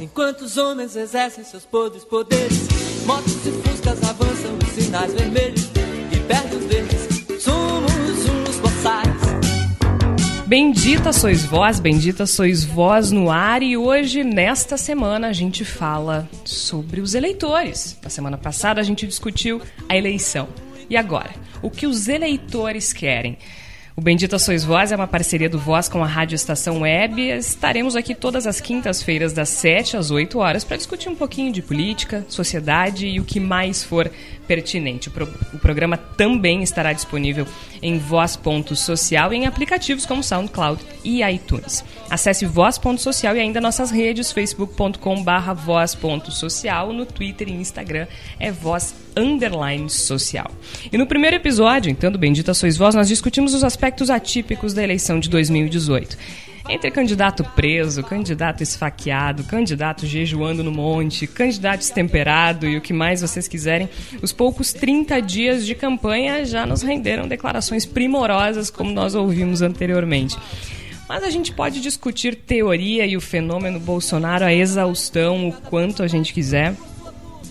Enquanto os homens exercem seus podres poderes, motos e fuscas avançam os sinais vermelhos e perdem os verdes. Somos uns boçais. Bendita sois vós, bendita sois vós no ar e hoje, nesta semana, a gente fala sobre os eleitores. Na semana passada a gente discutiu a eleição. E agora? O que os eleitores querem? O Bendita Sois Voz é uma parceria do Voz com a Rádio Estação Web. Estaremos aqui todas as quintas-feiras, das 7 às 8 horas, para discutir um pouquinho de política, sociedade e o que mais for pertinente. O, pro o programa também estará disponível em voz.social e em aplicativos como SoundCloud e iTunes. Acesse voz.social e ainda nossas redes, facebook.com.br voz.social, no Twitter e Instagram é voz underline social. E no primeiro episódio, então, do Bendita Sois Voz, nós discutimos os aspectos atípicos da eleição de 2018 entre candidato preso, candidato esfaqueado, candidato jejuando no monte, candidato estemperado e o que mais vocês quiserem, os poucos 30 dias de campanha já nos renderam declarações primorosas, como nós ouvimos anteriormente. Mas a gente pode discutir teoria e o fenômeno Bolsonaro a exaustão, o quanto a gente quiser.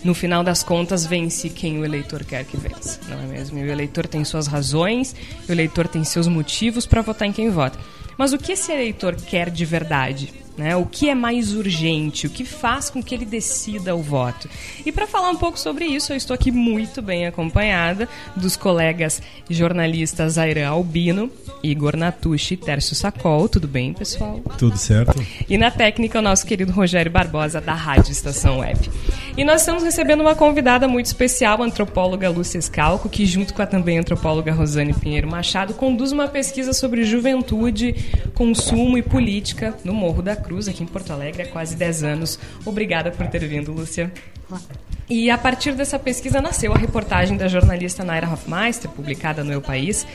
No final das contas, vence quem o eleitor quer que vença, não é mesmo? E o eleitor tem suas razões, o eleitor tem seus motivos para votar em quem vota. Mas o que esse eleitor quer de verdade? Né? O que é mais urgente? O que faz com que ele decida o voto? E para falar um pouco sobre isso, eu estou aqui muito bem acompanhada dos colegas jornalistas Airan Albino, Igor Natucci e Tércio Sacol. Tudo bem, pessoal? Tudo certo. E na técnica, o nosso querido Rogério Barbosa, da Rádio Estação Web. E nós estamos recebendo uma convidada muito especial, a antropóloga Lúcia Scalco, que, junto com a também antropóloga Rosane Pinheiro Machado, conduz uma pesquisa sobre juventude, consumo e política no Morro da Cruz, aqui em Porto Alegre, há quase 10 anos. Obrigada por ter vindo, Lúcia. E a partir dessa pesquisa nasceu a reportagem da jornalista Naira Hofmeister, publicada no Eu País,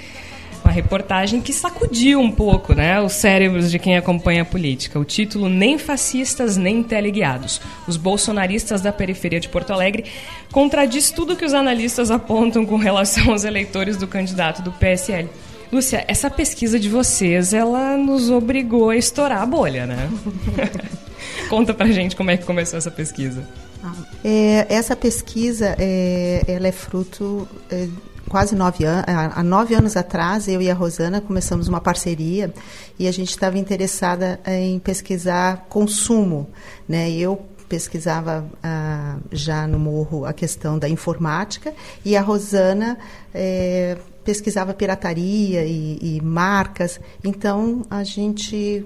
uma reportagem que sacudiu um pouco né, os cérebros de quem acompanha a política. O título Nem fascistas, nem teleguiados. Os bolsonaristas da periferia de Porto Alegre contradiz tudo que os analistas apontam com relação aos eleitores do candidato do PSL. Lúcia, essa pesquisa de vocês, ela nos obrigou a estourar a bolha, né? Conta pra gente como é que começou essa pesquisa. É, essa pesquisa, é, ela é fruto é, quase nove anos, há nove anos atrás, eu e a Rosana começamos uma parceria e a gente estava interessada em pesquisar consumo, né? Eu pesquisava ah, já no Morro a questão da informática e a Rosana é, pesquisava pirataria e, e, marcas. Então a gente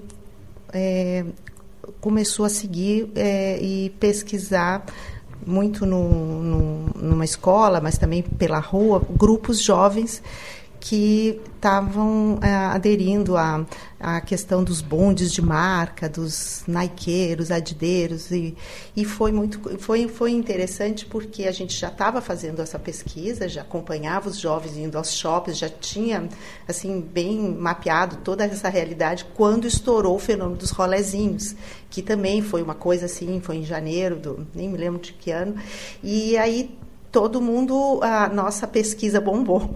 é, começou a seguir é, e pesquisar muito no, no, numa escola, mas também pela rua, grupos jovens que estavam é, aderindo à, à questão dos bondes de marca, dos naikeiros, adideiros e, e foi muito foi, foi interessante porque a gente já estava fazendo essa pesquisa, já acompanhava os jovens indo aos shoppings, já tinha assim bem mapeado toda essa realidade quando estourou o fenômeno dos rolezinhos, que também foi uma coisa assim, foi em janeiro do nem me lembro de que ano e aí todo mundo a nossa pesquisa bombou.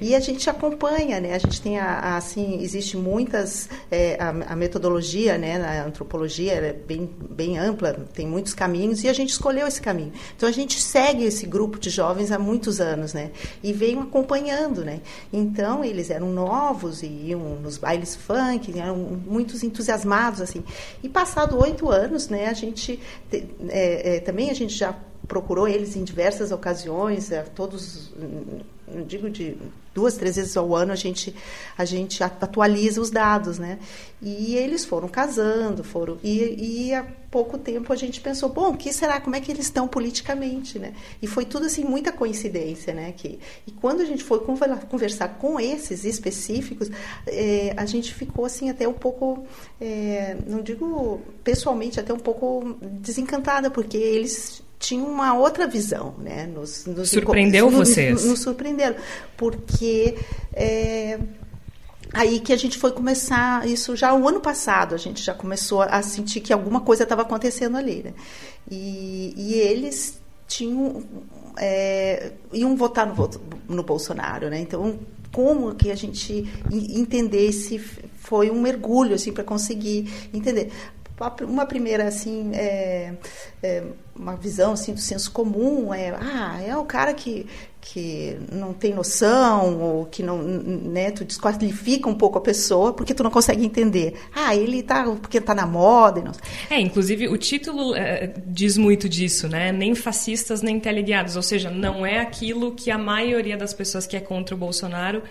E a gente acompanha né? A gente tem a, a assim existe muitas é, a, a, metodologia né? Na antropologia é bem bem ampla tem muitos caminhos e a gente escolheu esse caminho. Então a gente segue esse grupo de jovens há muitos anos né? E vem acompanhando né? Então eles eram novos e iam nos bailes funk eram muitos entusiasmados assim. E passado oito anos né a gente é, é, também a gente já procurou eles em diversas ocasiões, é, todos, não digo de duas, três vezes ao ano a gente a gente atualiza os dados, né? E eles foram casando, foram e, e há pouco tempo a gente pensou, bom, que será? Como é que eles estão politicamente, né? E foi tudo assim muita coincidência, né? Que e quando a gente foi conversar com esses específicos, é, a gente ficou assim até um pouco, é, não digo pessoalmente, até um pouco desencantada porque eles tinha uma outra visão, né? Nos, nos Surpreendeu nos, vocês? Nos, nos surpreenderam, porque é, aí que a gente foi começar isso já o ano passado a gente já começou a sentir que alguma coisa estava acontecendo ali, né? E, e eles tinham é, iam votar no, no Bolsonaro, né? Então como que a gente entendesse foi um mergulho assim para conseguir entender uma primeira assim é, é, uma visão assim do senso comum é ah é o cara que que não tem noção ou que não né tu desqualifica um pouco a pessoa porque tu não consegue entender ah ele tá porque tá na moda não... é inclusive o título é, diz muito disso né nem fascistas nem teleguiados ou seja não é aquilo que a maioria das pessoas que é contra o Bolsonaro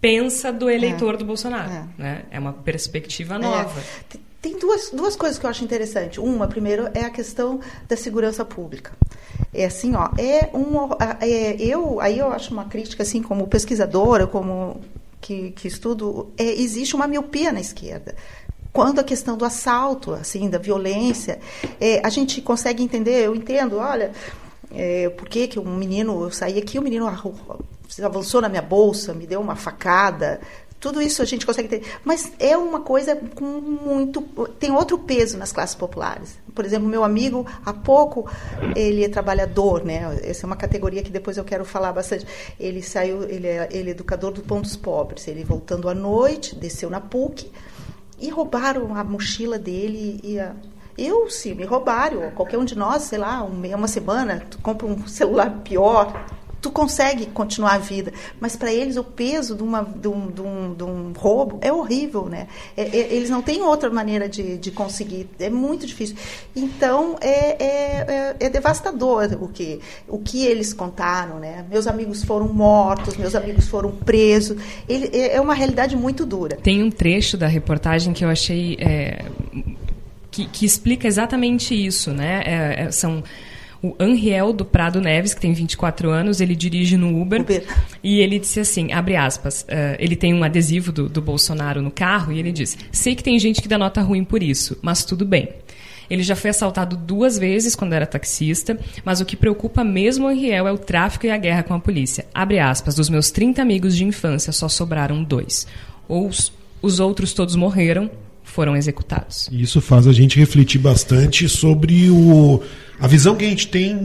pensa do eleitor é. do Bolsonaro é. né é uma perspectiva nova é. Tem duas, duas coisas que eu acho interessante. Uma, primeiro, é a questão da segurança pública. É assim, ó, é um, é, eu, aí eu acho uma crítica, assim, como pesquisadora, como que, que estudo, é, existe uma miopia na esquerda quando a questão do assalto, assim, da violência, é, a gente consegue entender, eu entendo, olha, é, por que, que um menino, eu saí aqui, o menino avançou na minha bolsa, me deu uma facada, tudo isso a gente consegue ter. Mas é uma coisa com muito. tem outro peso nas classes populares. Por exemplo, meu amigo, há pouco, ele é trabalhador, né? Essa é uma categoria que depois eu quero falar bastante. Ele saiu, ele é, ele é educador do Pão dos Pobres. Ele voltando à noite, desceu na PUC e roubaram a mochila dele e a, eu, se me roubaram, qualquer um de nós, sei lá, uma semana, compra um celular pior, tu consegue continuar a vida. Mas para eles o peso de, uma, de, um, de, um, de um roubo é horrível, né? É, é, eles não têm outra maneira de, de conseguir, é muito difícil. Então é, é, é, é devastador o que, o que eles contaram, né? Meus amigos foram mortos, meus amigos foram presos. Ele, é, é uma realidade muito dura. Tem um trecho da reportagem que eu achei é, que, que, explica exatamente isso, né? São o Anriel do Prado Neves, que tem 24 anos, ele dirige no Uber. Uber. E ele disse assim, abre aspas, uh, ele tem um adesivo do, do Bolsonaro no carro e ele diz, sei que tem gente que dá nota ruim por isso, mas tudo bem. Ele já foi assaltado duas vezes quando era taxista, mas o que preocupa mesmo o Anriel é o tráfico e a guerra com a polícia. Abre aspas, dos meus 30 amigos de infância só sobraram dois. Ou os, os outros todos morreram, foram executados. Isso faz a gente refletir bastante sobre o a visão que a gente tem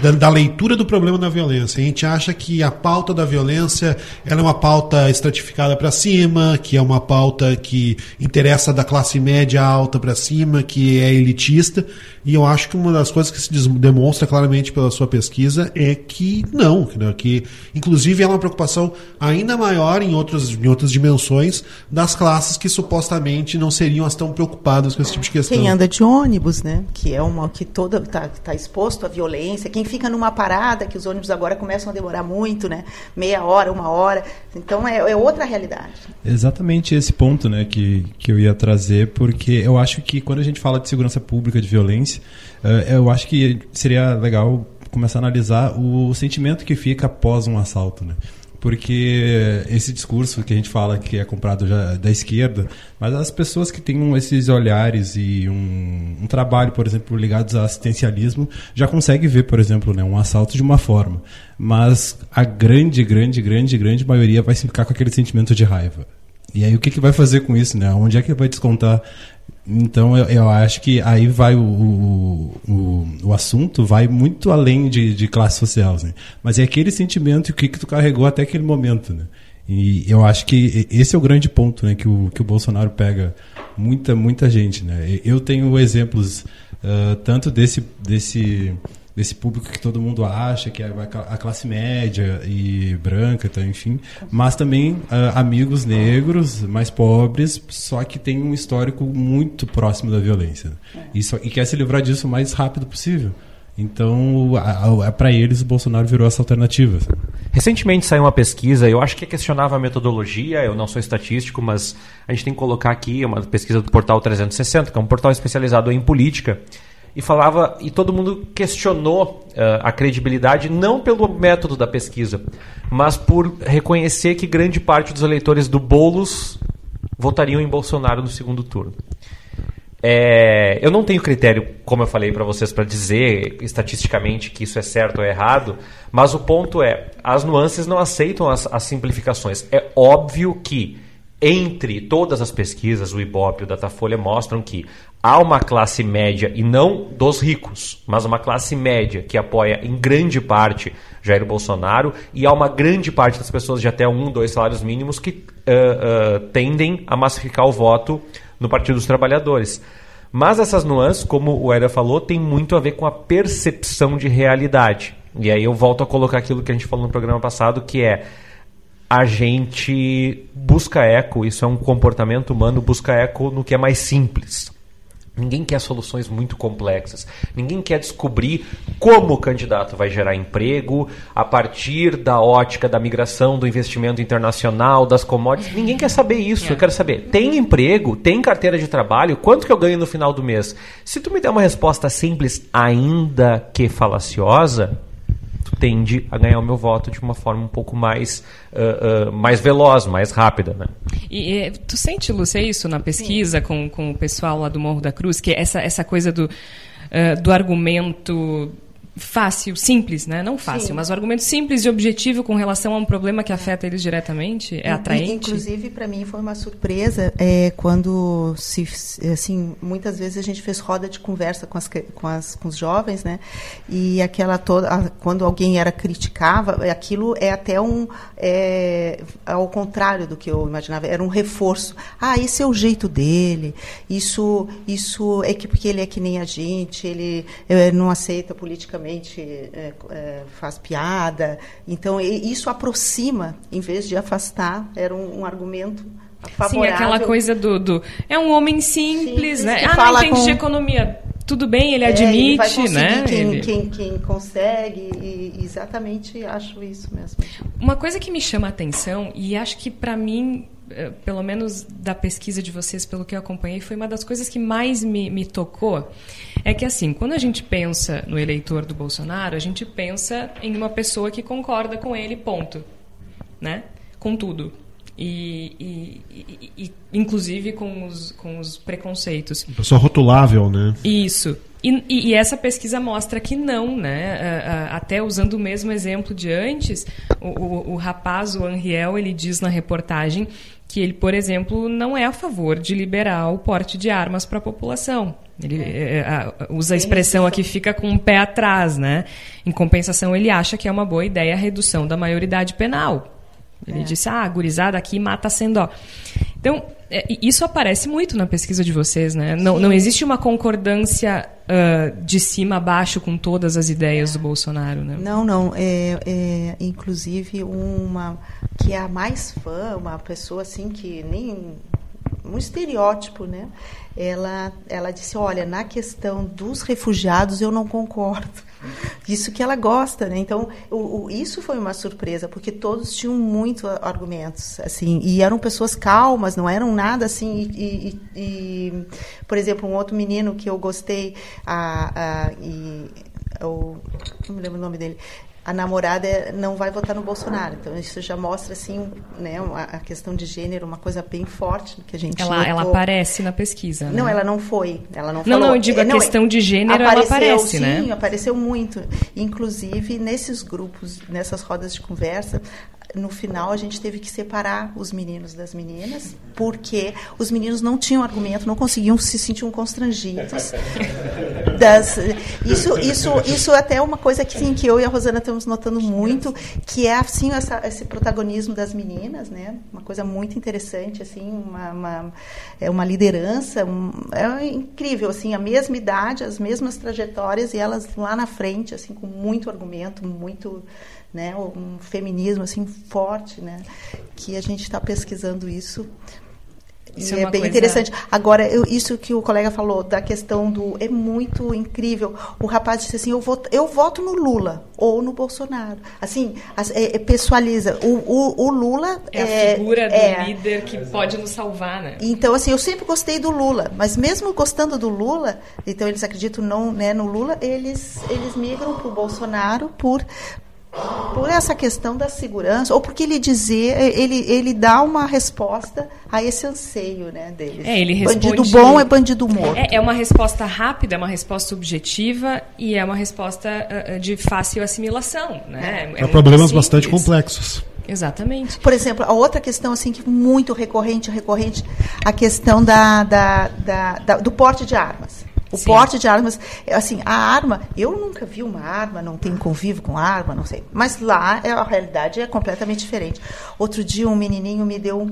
da, da, leitura do problema da violência. A gente acha que a pauta da violência ela é uma pauta estratificada para cima, que é uma pauta que interessa da classe média alta para cima, que é elitista. E eu acho que uma das coisas que se demonstra claramente pela sua pesquisa é que não, que inclusive é uma preocupação ainda maior em outras, em outras dimensões das classes que supostamente não seriam as tão preocupadas com esse tipo de questão. Quem anda de ônibus, né? Que é uma que toda está tá exposto à violência, quem fica numa parada, que os ônibus agora começam a demorar muito, né? Meia hora, uma hora. Então é, é outra realidade. Exatamente esse ponto né, que, que eu ia trazer, porque eu acho que quando a gente fala de segurança pública, de violência, uh, eu acho que seria legal começar a analisar o sentimento que fica após um assalto. Né? Porque esse discurso que a gente fala que é comprado já da esquerda, mas as pessoas que têm esses olhares e um, um trabalho, por exemplo, ligados a assistencialismo, já conseguem ver, por exemplo, né, um assalto de uma forma, mas a grande, grande, grande, grande maioria vai ficar com aquele sentimento de raiva. E aí o que, que vai fazer com isso, né? Onde é que vai descontar então eu, eu, acho que aí vai o, o, o, o assunto vai muito além de, de classe social, né? mas é aquele sentimento que, que tu carregou até aquele momento. Né? E eu acho que esse é o grande ponto né, que, o, que o Bolsonaro pega muita, muita gente. Né? Eu tenho exemplos uh, tanto desse, desse desse público que todo mundo acha que é a classe média e branca, então, enfim, mas também uh, amigos negros mais pobres, só que tem um histórico muito próximo da violência é. e, só, e quer se livrar disso o mais rápido possível. Então, para eles, o Bolsonaro virou essa alternativa. Recentemente saiu uma pesquisa, eu acho que questionava a metodologia, eu não sou estatístico, mas a gente tem que colocar aqui uma pesquisa do Portal 360, que é um portal especializado em política, e falava e todo mundo questionou uh, a credibilidade não pelo método da pesquisa, mas por reconhecer que grande parte dos eleitores do Bolos votariam em Bolsonaro no segundo turno. É, eu não tenho critério, como eu falei para vocês, para dizer estatisticamente que isso é certo ou errado, mas o ponto é: as nuances não aceitam as, as simplificações. É óbvio que entre todas as pesquisas, o Ibope e o Datafolha mostram que há uma classe média, e não dos ricos, mas uma classe média que apoia em grande parte Jair Bolsonaro, e há uma grande parte das pessoas de até um, dois salários mínimos que uh, uh, tendem a massificar o voto no Partido dos Trabalhadores. Mas essas nuances, como o Era falou, tem muito a ver com a percepção de realidade. E aí eu volto a colocar aquilo que a gente falou no programa passado, que é a gente busca eco, isso é um comportamento humano, busca eco no que é mais simples. Ninguém quer soluções muito complexas. Ninguém quer descobrir como o candidato vai gerar emprego a partir da ótica da migração, do investimento internacional, das commodities. Ninguém quer saber isso. Eu quero saber: tem emprego? Tem carteira de trabalho? Quanto que eu ganho no final do mês? Se tu me der uma resposta simples, ainda que falaciosa, tende a ganhar o meu voto de uma forma um pouco mais, uh, uh, mais veloz, mais rápida. Né? E, e, tu sente, Lúcia, isso na pesquisa com, com o pessoal lá do Morro da Cruz, que essa, essa coisa do, uh, do argumento fácil, simples, né? Não fácil, Sim. mas um argumento simples e objetivo com relação a um problema que afeta eles diretamente é atraente. Inclusive, para mim foi uma surpresa é, quando se, assim, muitas vezes a gente fez roda de conversa com, as, com, as, com os jovens, né? E aquela toda, a, quando alguém era criticava, aquilo é até um, é, ao contrário do que eu imaginava, era um reforço. Ah, esse é o jeito dele. Isso, isso é que porque ele é que nem a gente, ele é, não aceita politicamente é, é, faz piada. Então, isso aproxima, em vez de afastar, era um, um argumento favorável. Sim, aquela coisa do, do é um homem simples, simples né? Ah, não entende com... de economia. Tudo bem, ele admite, é, ele né? Quem, ele... quem, quem consegue, e exatamente acho isso mesmo. Uma coisa que me chama a atenção, e acho que para mim pelo menos da pesquisa de vocês, pelo que eu acompanhei, foi uma das coisas que mais me, me tocou. É que, assim, quando a gente pensa no eleitor do Bolsonaro, a gente pensa em uma pessoa que concorda com ele, ponto. Né? Com tudo. E, e, e, inclusive com os, com os preconceitos. Pessoa rotulável, né? Isso. E, e, e, essa pesquisa mostra que não, né? Até usando o mesmo exemplo de antes, o, o, o rapaz, o Anriel, ele diz na reportagem que ele, por exemplo, não é a favor de liberar o porte de armas para a população. Ele é, é usa a expressão aqui, fica com um pé atrás, né? Em compensação, ele acha que é uma boa ideia a redução da maioridade penal. Ele é. disse, ah, gurizada aqui mata sendo ó. Então, é, isso aparece muito na pesquisa de vocês, né? Não, não existe uma concordância uh, de cima a baixo com todas as ideias do Bolsonaro, né? Não, não. É, é, inclusive, uma que é a mais fã, uma pessoa assim que nem um estereótipo, né? Ela, ela disse, olha, na questão dos refugiados eu não concordo. Isso que ela gosta, né? Então, o, o, isso foi uma surpresa, porque todos tinham muitos argumentos, assim, e eram pessoas calmas, não eram nada assim. E, e, e por exemplo, um outro menino que eu gostei, a, a, e, o, não me lembro o nome dele, a namorada não vai votar no Bolsonaro. Então isso já mostra assim, né, a questão de gênero, uma coisa bem forte que a gente Ela, ela aparece na pesquisa. Né? Não, ela não foi. Ela não, não falou. Não, eu digo a não, questão de gênero, apareceu, ela aparece, sim, né? Sim, apareceu muito. Inclusive nesses grupos, nessas rodas de conversa, no final a gente teve que separar os meninos das meninas, porque os meninos não tinham argumento, não conseguiam se sentiam constrangidos. Das, isso, isso, isso até é uma coisa que, sim, que eu e a Rosana estamos notando muito, que é assim essa, esse protagonismo das meninas, né? Uma coisa muito interessante, assim, uma, uma é uma liderança, um, é incrível, assim, a mesma idade, as mesmas trajetórias e elas lá na frente, assim, com muito argumento, muito né, um feminismo assim forte, né, que a gente está pesquisando isso. Isso e é, é bem coisa... interessante. Agora, eu, isso que o colega falou da questão do é muito incrível. O rapaz disse assim: eu voto, eu voto no Lula ou no Bolsonaro. Assim, é, é pessoaliza. O, o, o, Lula é a é, figura do é. líder que pode nos salvar, né? Então, assim, eu sempre gostei do Lula, mas mesmo gostando do Lula, então eles acreditam não, né, no Lula, eles eles migram para o Bolsonaro por por essa questão da segurança, ou porque ele dizer, ele, ele dá uma resposta a esse anseio né, deles. É, ele responde, bandido bom é bandido morto. É, é, uma resposta rápida, é uma resposta objetiva e é uma resposta uh, de fácil assimilação. Né? É, é problemas simples. bastante complexos. Exatamente. Por exemplo, a outra questão assim que muito recorrente, recorrente, a questão da, da, da, da do porte de armas. O Sim. porte de armas, assim, a arma, eu nunca vi uma arma, não tenho convívio com arma, não sei. Mas lá é, a realidade é completamente diferente. Outro dia um menininho me deu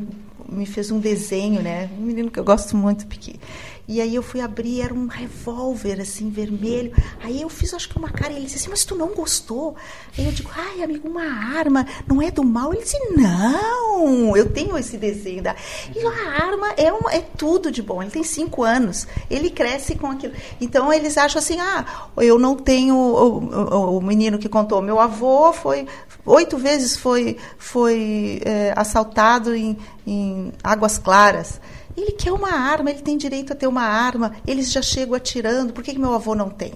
me fez um desenho, né? Um menino que eu gosto muito, porque e aí eu fui abrir, era um revólver, assim, vermelho. Aí eu fiz, acho que uma cara, e ele disse assim, mas tu não gostou? Aí eu digo, ai, amigo, uma arma, não é do mal? Ele disse, não, eu tenho esse desenho. Da... E a arma é, um, é tudo de bom. Ele tem cinco anos, ele cresce com aquilo. Então eles acham assim, ah, eu não tenho. O, o, o menino que contou, meu avô foi. Oito vezes foi, foi é, assaltado em, em Águas Claras. Ele quer uma arma, ele tem direito a ter uma arma, eles já chegam atirando, por que, que meu avô não tem?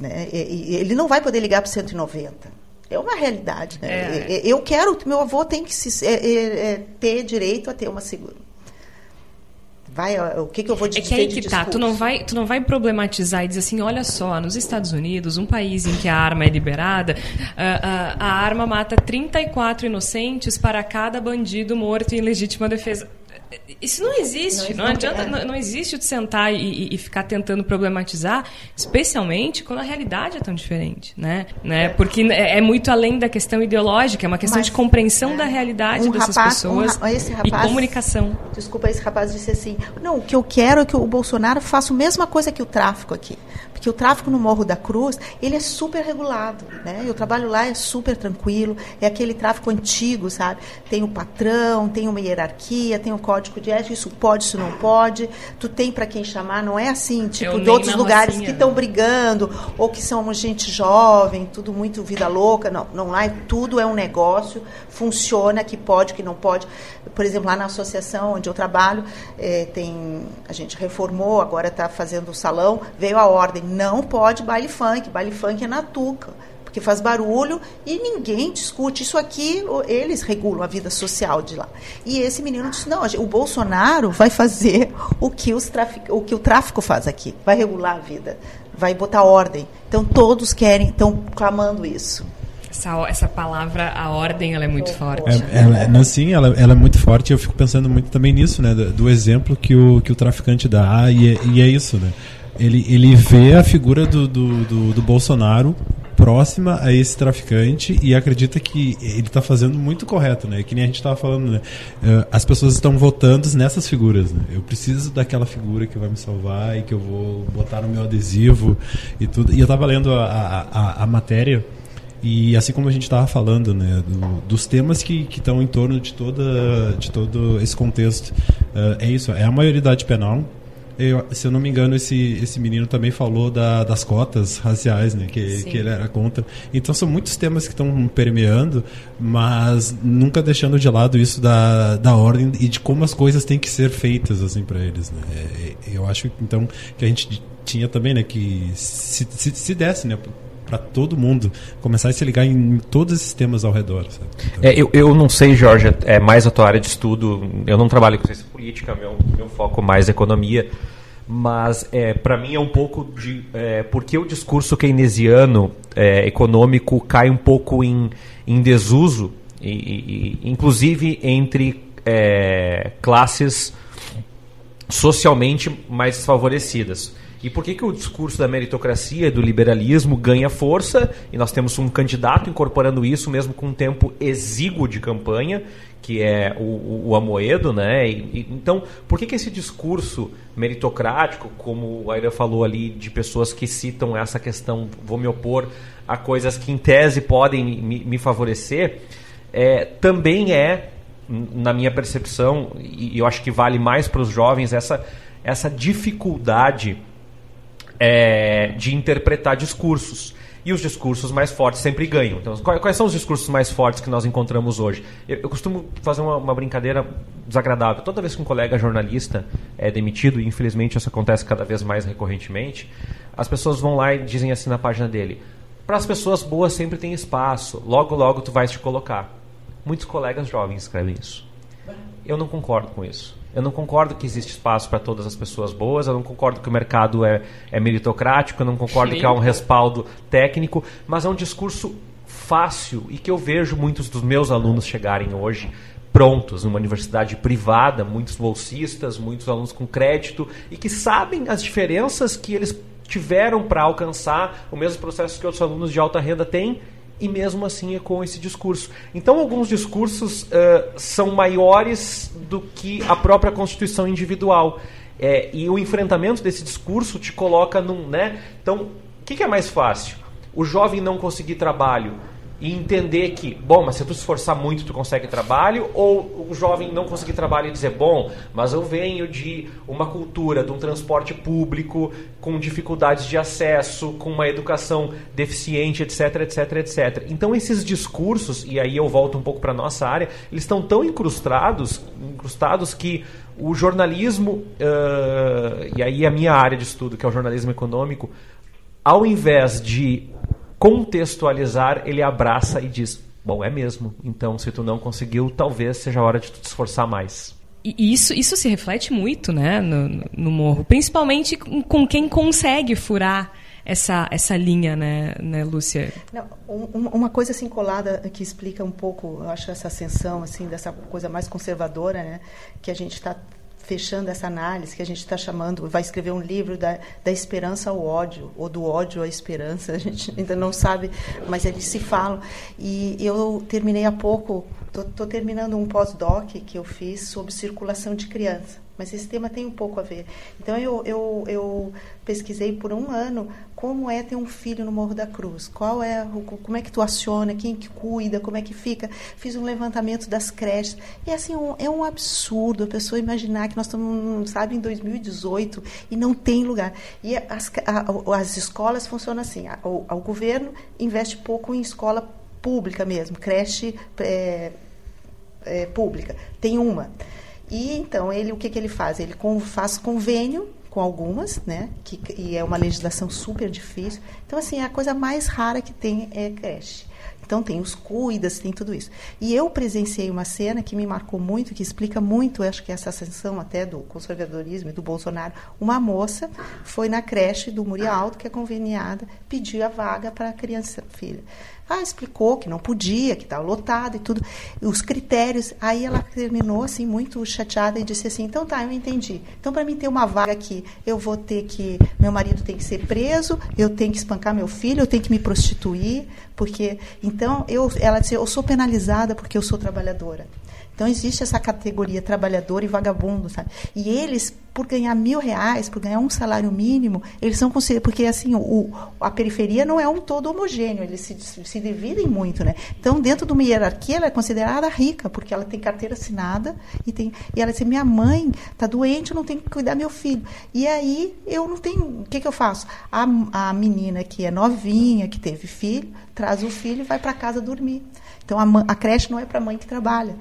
Né? Ele não vai poder ligar para o 190. É uma realidade. Né? É. Eu quero, meu avô tem que se, é, é, é, ter direito a ter uma segura. Vai, o que, que eu vou dizer? É que aí que tá, tu não, vai, tu não vai problematizar e dizer assim, olha só, nos Estados Unidos, um país em que a arma é liberada, a, a, a arma mata 34 inocentes para cada bandido morto em legítima defesa isso não existe. Não, não adianta, é. não, não, existe de sentar e, e, ficar tentando problematizar, especialmente quando a realidade é tão diferente, né? né? Porque é, é muito além da questão ideológica, é uma questão Mas, de compreensão é, da realidade um dessas rapaz, pessoas um, esse rapaz, e comunicação. Desculpa, esse rapaz disse assim: não, o que eu quero é que o Bolsonaro faça a mesma coisa que o tráfico aqui que o tráfico no Morro da Cruz, ele é super regulado, né? Eu trabalho lá, é super tranquilo, é aquele tráfico antigo, sabe? Tem o patrão, tem uma hierarquia, tem o código de ética, isso pode, isso não pode, tu tem para quem chamar, não é assim, tipo, de outros lugares Rocinha. que estão brigando, ou que são gente jovem, tudo muito vida louca, não, não lá, tudo é um negócio, funciona, que pode, que não pode. Por exemplo, lá na associação onde eu trabalho, é, tem, a gente reformou, agora está fazendo o salão, veio a ordem, não pode baile funk, baile funk é na tuca, porque faz barulho e ninguém discute. Isso aqui, eles regulam a vida social de lá. E esse menino disse: não, o Bolsonaro vai fazer o que, os o que o tráfico faz aqui, vai regular a vida, vai botar ordem. Então todos querem, estão clamando isso. Essa, essa palavra, a ordem, ela é muito forte. É, ela, não, sim, ela, ela é muito forte. Eu fico pensando muito também nisso, né? Do, do exemplo que o, que o traficante dá. E é, e é isso, né? ele, ele vê a figura do, do, do, do Bolsonaro próxima a esse traficante e acredita que ele está fazendo muito correto, né? Que nem a gente estava falando, né? Uh, as pessoas estão votando nessas figuras, né? Eu preciso daquela figura que vai me salvar e que eu vou botar no meu adesivo e tudo. E eu estava lendo a, a, a, matéria e assim como a gente estava falando, né? Do, dos temas que estão em torno de, toda, de todo esse contexto. Uh, é isso, é a maioridade penal, eu, se eu não me engano, esse, esse menino também falou da, das cotas raciais, né? Que, que ele era contra. Então são muitos temas que estão permeando, mas nunca deixando de lado isso da, da ordem e de como as coisas têm que ser feitas assim para eles, né? É, é, eu acho então que a gente tinha também, né? Que se, se, se desse, né? Para todo mundo começar a se ligar em todos esses temas ao redor. Então... É, eu, eu não sei, Jorge, é mais a tua área de estudo. Eu não trabalho com ciência política, meu, meu foco é mais economia. Mas é, para mim é um pouco de. É, porque o discurso keynesiano é, econômico cai um pouco em, em desuso, e, e, inclusive entre é, classes socialmente mais desfavorecidas. E por que, que o discurso da meritocracia e do liberalismo ganha força? E nós temos um candidato incorporando isso, mesmo com um tempo exíguo de campanha, que é o, o Amoedo, né? E, e, então, por que, que esse discurso meritocrático, como a Aira falou ali, de pessoas que citam essa questão, vou me opor a coisas que em tese podem me, me favorecer, é, também é, na minha percepção, e eu acho que vale mais para os jovens, essa, essa dificuldade é, de interpretar discursos. E os discursos mais fortes sempre ganham. Então, quais são os discursos mais fortes que nós encontramos hoje? Eu, eu costumo fazer uma, uma, brincadeira desagradável. Toda vez que um colega jornalista é demitido, e infelizmente isso acontece cada vez mais recorrentemente, as pessoas vão lá e dizem assim na página dele: para as pessoas boas sempre tem espaço, logo, logo tu vais te colocar. Muitos colegas jovens escrevem isso. Eu não concordo com isso. Eu não concordo que existe espaço para todas as pessoas boas, eu não concordo que o mercado é, é meritocrático, eu não concordo Sim. que há um respaldo técnico, mas é um discurso fácil e que eu vejo muitos dos meus alunos chegarem hoje prontos numa universidade privada, muitos bolsistas, muitos alunos com crédito e que sabem as diferenças que eles tiveram para alcançar o mesmo processo que outros alunos de alta renda têm e mesmo assim ecoam esse discurso. Então, alguns discursos uh, são maiores do que a própria constituição individual. É, e o enfrentamento desse discurso te coloca num. Né? Então, o que, que é mais fácil? O jovem não conseguir trabalho e entender que, bom, mas se tu esforçar muito, tu consegue trabalho, ou o jovem não conseguir trabalho e dizer, bom, mas eu venho de uma cultura, de um transporte público com dificuldades de acesso, com uma educação deficiente, etc, etc, etc. Então esses discursos, e aí eu volto um pouco para nossa área, eles estão tão incrustados, incrustados que o jornalismo, uh, e aí a minha área de estudo, que é o jornalismo econômico, ao invés de contextualizar, ele abraça e diz: Bom, é mesmo. Então, se tu não conseguiu, talvez seja a hora de tu te esforçar mais. E isso, isso se reflete muito né, no, no morro, principalmente com quem consegue furar essa, essa linha, né, né Lúcia? Não, um, uma coisa assim colada que explica um pouco, eu acho, essa ascensão assim, dessa coisa mais conservadora, né, que a gente está fechando essa análise que a gente está chamando, vai escrever um livro da, da esperança ao ódio, ou do ódio à esperança, a gente ainda não sabe, mas eles se falam. E eu terminei há pouco, estou terminando um pós-doc que eu fiz sobre circulação de criança mas esse tema tem um pouco a ver. Então eu, eu, eu pesquisei por um ano como é ter um filho no Morro da Cruz, qual é, como é que tu aciona, quem que cuida, como é que fica. Fiz um levantamento das creches e assim um, é um absurdo a pessoa imaginar que nós estamos, sabe, em 2018 e não tem lugar. E as, a, as escolas funcionam assim: o, o, governo investe pouco em escola pública mesmo, creche é, é, pública. Tem uma. E então ele o que, que ele faz? Ele com, faz convênio com algumas, né? Que, e é uma legislação super difícil. Então assim a coisa mais rara que tem é creche. Então tem os cuidas, tem tudo isso. E eu presenciei uma cena que me marcou muito, que explica muito, acho que essa ascensão até do conservadorismo e do Bolsonaro. Uma moça foi na creche do Muri Alto, que é conveniada, pediu a vaga para a criança filha. Ah, explicou que não podia, que estava lotado e tudo. Os critérios. Aí ela terminou assim muito chateada e disse assim: "Então tá, eu entendi. Então para mim ter uma vaga aqui, eu vou ter que meu marido tem que ser preso, eu tenho que espancar meu filho, eu tenho que me prostituir, porque então eu ela disse: "Eu sou penalizada porque eu sou trabalhadora". Então existe essa categoria trabalhador e vagabundo, sabe? E eles, por ganhar mil reais, por ganhar um salário mínimo, eles são considerados, porque assim, o, a periferia não é um todo homogêneo, eles se, se dividem muito, né? Então, dentro de uma hierarquia, ela é considerada rica, porque ela tem carteira assinada e tem. E ela diz, minha mãe está doente, eu não tenho que cuidar meu filho. E aí eu não tenho. O que, que eu faço? A, a menina que é novinha, que teve filho, traz o filho e vai para casa dormir. Então a, a, creche não é para mãe que trabalha.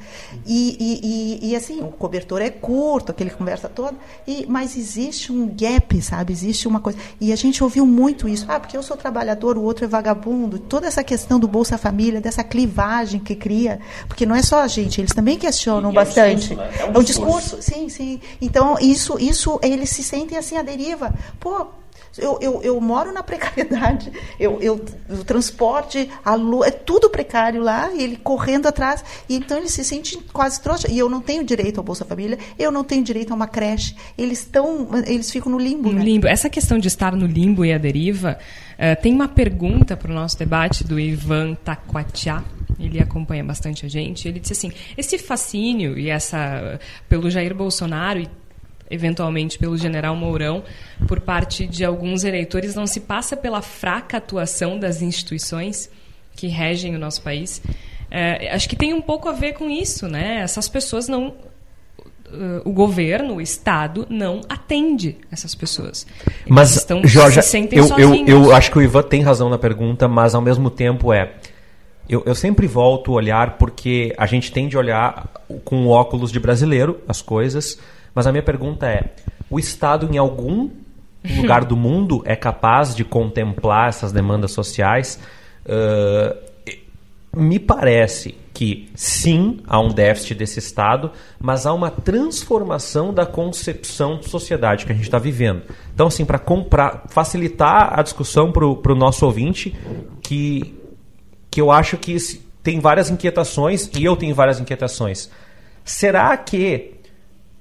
E, e, e, e, assim, o cobertor é curto, aquele conversa toda, e, mas existe um gap, sabe? Existe uma coisa. E a gente ouviu muito isso. Ah, porque eu sou trabalhador, o outro é vagabundo. Toda essa questão do Bolsa Família, dessa clivagem que cria. Porque não é só a gente, eles também questionam bastante. É um, discurso, né? é um, é um discurso. Sim, sim. Então, isso, isso, eles se sentem assim à deriva. Pô, eu, eu, eu moro na precariedade, eu, eu, o transporte, a lua, é tudo precário lá, e ele correndo atrás, e então ele se sente quase trouxa. E eu não tenho direito ao Bolsa Família, eu não tenho direito a uma creche. Eles estão, eles ficam no limbo. No né? limbo. Essa questão de estar no limbo e a deriva, uh, tem uma pergunta para o nosso debate do Ivan Taquatiá ele acompanha bastante a gente. Ele disse assim: esse fascínio e essa pelo Jair Bolsonaro e eventualmente pelo general Mourão, por parte de alguns eleitores, não se passa pela fraca atuação das instituições que regem o nosso país. É, acho que tem um pouco a ver com isso, né? Essas pessoas não. Uh, o governo, o Estado, não atende essas pessoas. Eles mas, estão, Jorge, eu, eu, eu acho que o Ivan tem razão na pergunta, mas ao mesmo tempo é. Eu, eu, sempre volto a olhar porque a gente tende a olhar com óculos de brasileiro as coisas, mas a minha pergunta é: o Estado, em algum lugar do mundo, é capaz de contemplar essas demandas sociais? Uh, me parece que sim, há um déficit desse Estado, mas há uma transformação da concepção de sociedade que a gente está vivendo. Então, assim, para facilitar a discussão para o nosso ouvinte, que, que eu acho que tem várias inquietações, e eu tenho várias inquietações. Será que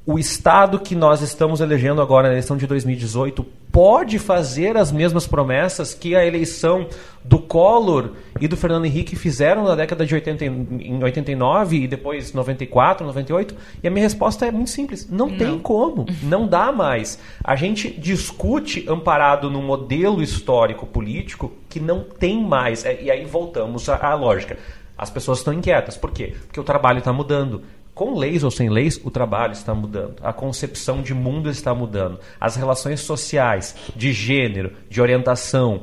o Estado que nós estamos elegendo agora na eleição de 2018 pode fazer as mesmas promessas que a eleição do Collor e do Fernando Henrique fizeram na década de 80, em 89 e depois 94, 98? E a minha resposta é muito simples: não, não. tem como, não dá mais. A gente discute amparado num modelo histórico político que não tem mais. É, e aí voltamos à, à lógica. As pessoas estão inquietas. Por quê? Porque o trabalho está mudando. Com leis ou sem leis, o trabalho está mudando, a concepção de mundo está mudando, as relações sociais, de gênero, de orientação,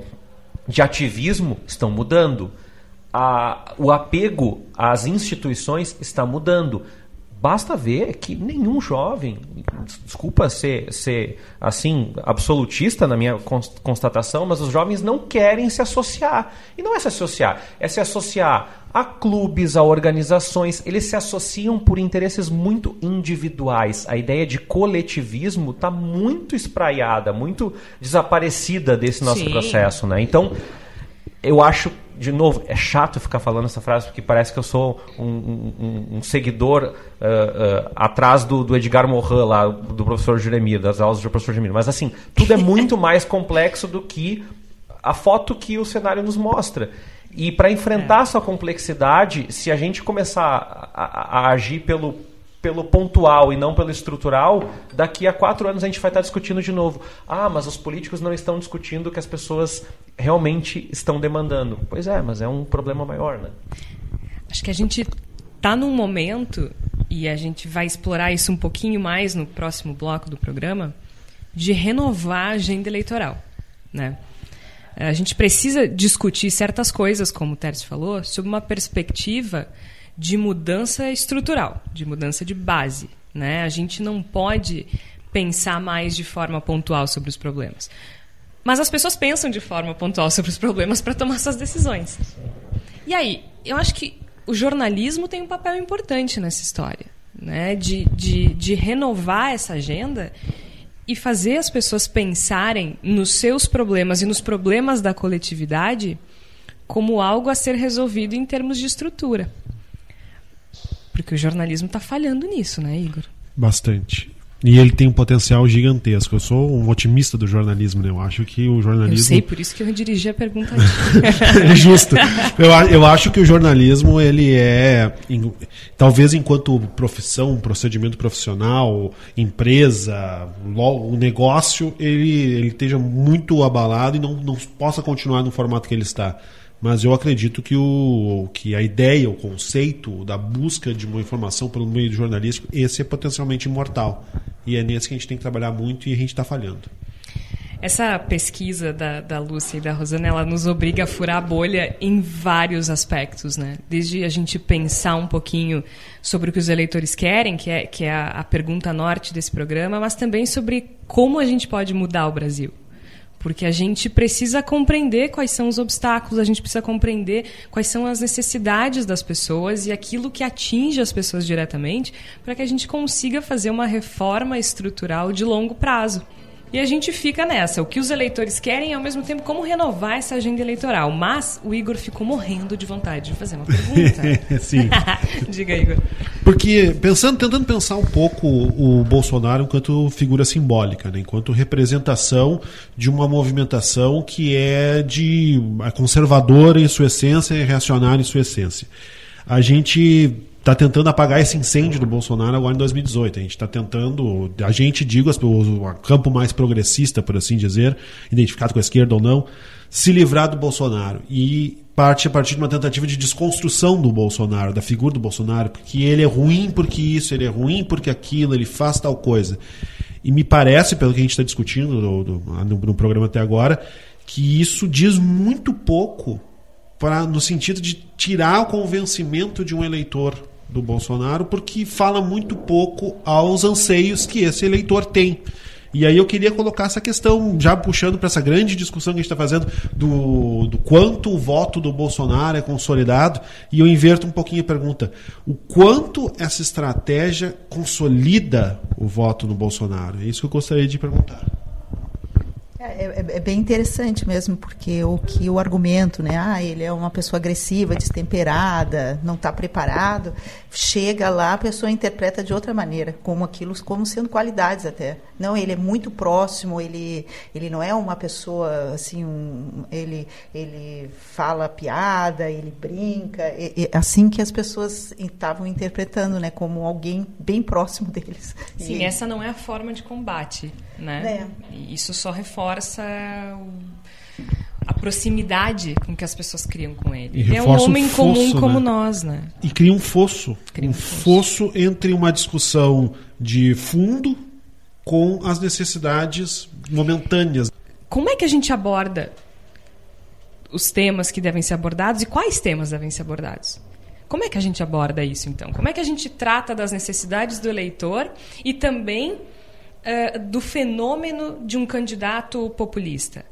de ativismo estão mudando, a, o apego às instituições está mudando. Basta ver que nenhum jovem, desculpa ser, ser assim absolutista na minha constatação, mas os jovens não querem se associar. E não é se associar, é se associar a clubes, a organizações. Eles se associam por interesses muito individuais. A ideia de coletivismo está muito espraiada, muito desaparecida desse nosso Sim. processo. Né? Então, eu acho de novo, é chato ficar falando essa frase porque parece que eu sou um, um, um seguidor uh, uh, atrás do, do, Edgar Morin lá, do professor Jeremir, das aulas do professor Jeremir. Mas assim, tudo é muito mais complexo do que a foto que o cenário nos mostra. E para enfrentar é. essa complexidade, se a gente começar a, a, a agir pelo pelo pontual e não pelo estrutural, daqui a quatro anos a gente vai estar discutindo de novo. Ah, mas os políticos não estão discutindo que as pessoas realmente estão demandando. Pois é, mas é um problema maior, né? Acho que a gente está num momento, e a gente vai explorar isso um pouquinho mais no próximo bloco do programa, de renovar a agenda eleitoral. Né? A gente precisa discutir certas coisas, como o Teres falou, sob uma perspectiva de mudança estrutural, de mudança de base. Né? A gente não pode pensar mais de forma pontual sobre os problemas. Mas as pessoas pensam de forma pontual sobre os problemas para tomar suas decisões. E aí, eu acho que o jornalismo tem um papel importante nessa história, né? de, de, de renovar essa agenda e fazer as pessoas pensarem nos seus problemas e nos problemas da coletividade como algo a ser resolvido em termos de estrutura. Porque o jornalismo está falhando nisso, né, Igor? Bastante. E ele tem um potencial gigantesco. Eu sou um otimista do jornalismo, né? Eu acho que o jornalismo. Eu sei, por isso que eu dirigi a pergunta é justo. Eu, eu acho que o jornalismo, ele é. Em, talvez enquanto profissão, procedimento profissional, empresa, o negócio, ele, ele esteja muito abalado e não, não possa continuar no formato que ele está mas eu acredito que, o, que a ideia, o conceito da busca de uma informação pelo meio jornalístico, esse é potencialmente imortal. E é nesse que a gente tem que trabalhar muito e a gente está falhando. Essa pesquisa da, da Lúcia e da Rosana, ela nos obriga a furar a bolha em vários aspectos, né? Desde a gente pensar um pouquinho sobre o que os eleitores querem, que é, que é a, a pergunta norte desse programa, mas também sobre como a gente pode mudar o Brasil. Porque a gente precisa compreender quais são os obstáculos, a gente precisa compreender quais são as necessidades das pessoas e aquilo que atinge as pessoas diretamente, para que a gente consiga fazer uma reforma estrutural de longo prazo. E a gente fica nessa. O que os eleitores querem é, ao mesmo tempo, como renovar essa agenda eleitoral. Mas o Igor ficou morrendo de vontade de fazer uma pergunta. Sim. Diga, Igor. Porque, pensando, tentando pensar um pouco o Bolsonaro enquanto figura simbólica, né? enquanto representação de uma movimentação que é de é conservadora em sua essência e reacionária em sua essência. A gente está tentando apagar esse incêndio do Bolsonaro agora em 2018. A gente está tentando, a gente, digo, o campo mais progressista, por assim dizer, identificado com a esquerda ou não, se livrar do Bolsonaro. E parte a partir de uma tentativa de desconstrução do Bolsonaro, da figura do Bolsonaro, porque ele é ruim porque isso, ele é ruim porque aquilo, ele faz tal coisa. E me parece, pelo que a gente está discutindo no, no, no programa até agora, que isso diz muito pouco para no sentido de tirar o convencimento de um eleitor do Bolsonaro, porque fala muito pouco aos anseios que esse eleitor tem. E aí eu queria colocar essa questão, já puxando para essa grande discussão que a gente está fazendo, do, do quanto o voto do Bolsonaro é consolidado, e eu inverto um pouquinho a pergunta. O quanto essa estratégia consolida o voto no Bolsonaro? É isso que eu gostaria de perguntar. É, é, é, bem interessante mesmo, porque o que o argumento, né? Ah, ele é uma pessoa agressiva, destemperada, não está preparado. Chega lá, a pessoa interpreta de outra maneira, como aquilo, como sendo qualidades até. Não, ele é muito próximo, ele, ele não é uma pessoa assim, um, ele, ele fala piada, ele brinca, é, assim que as pessoas estavam interpretando, né? Como alguém bem próximo deles. Sim, e, essa não é a forma de combate, né? É. Isso só reforça reforça a proximidade com que as pessoas criam com ele. E é um homem fosso, comum né? como nós, né? E cria um fosso. Cria um, um fosso. fosso entre uma discussão de fundo com as necessidades momentâneas. Como é que a gente aborda os temas que devem ser abordados e quais temas devem ser abordados? Como é que a gente aborda isso, então? Como é que a gente trata das necessidades do eleitor e também uh, do fenômeno de um candidato populista.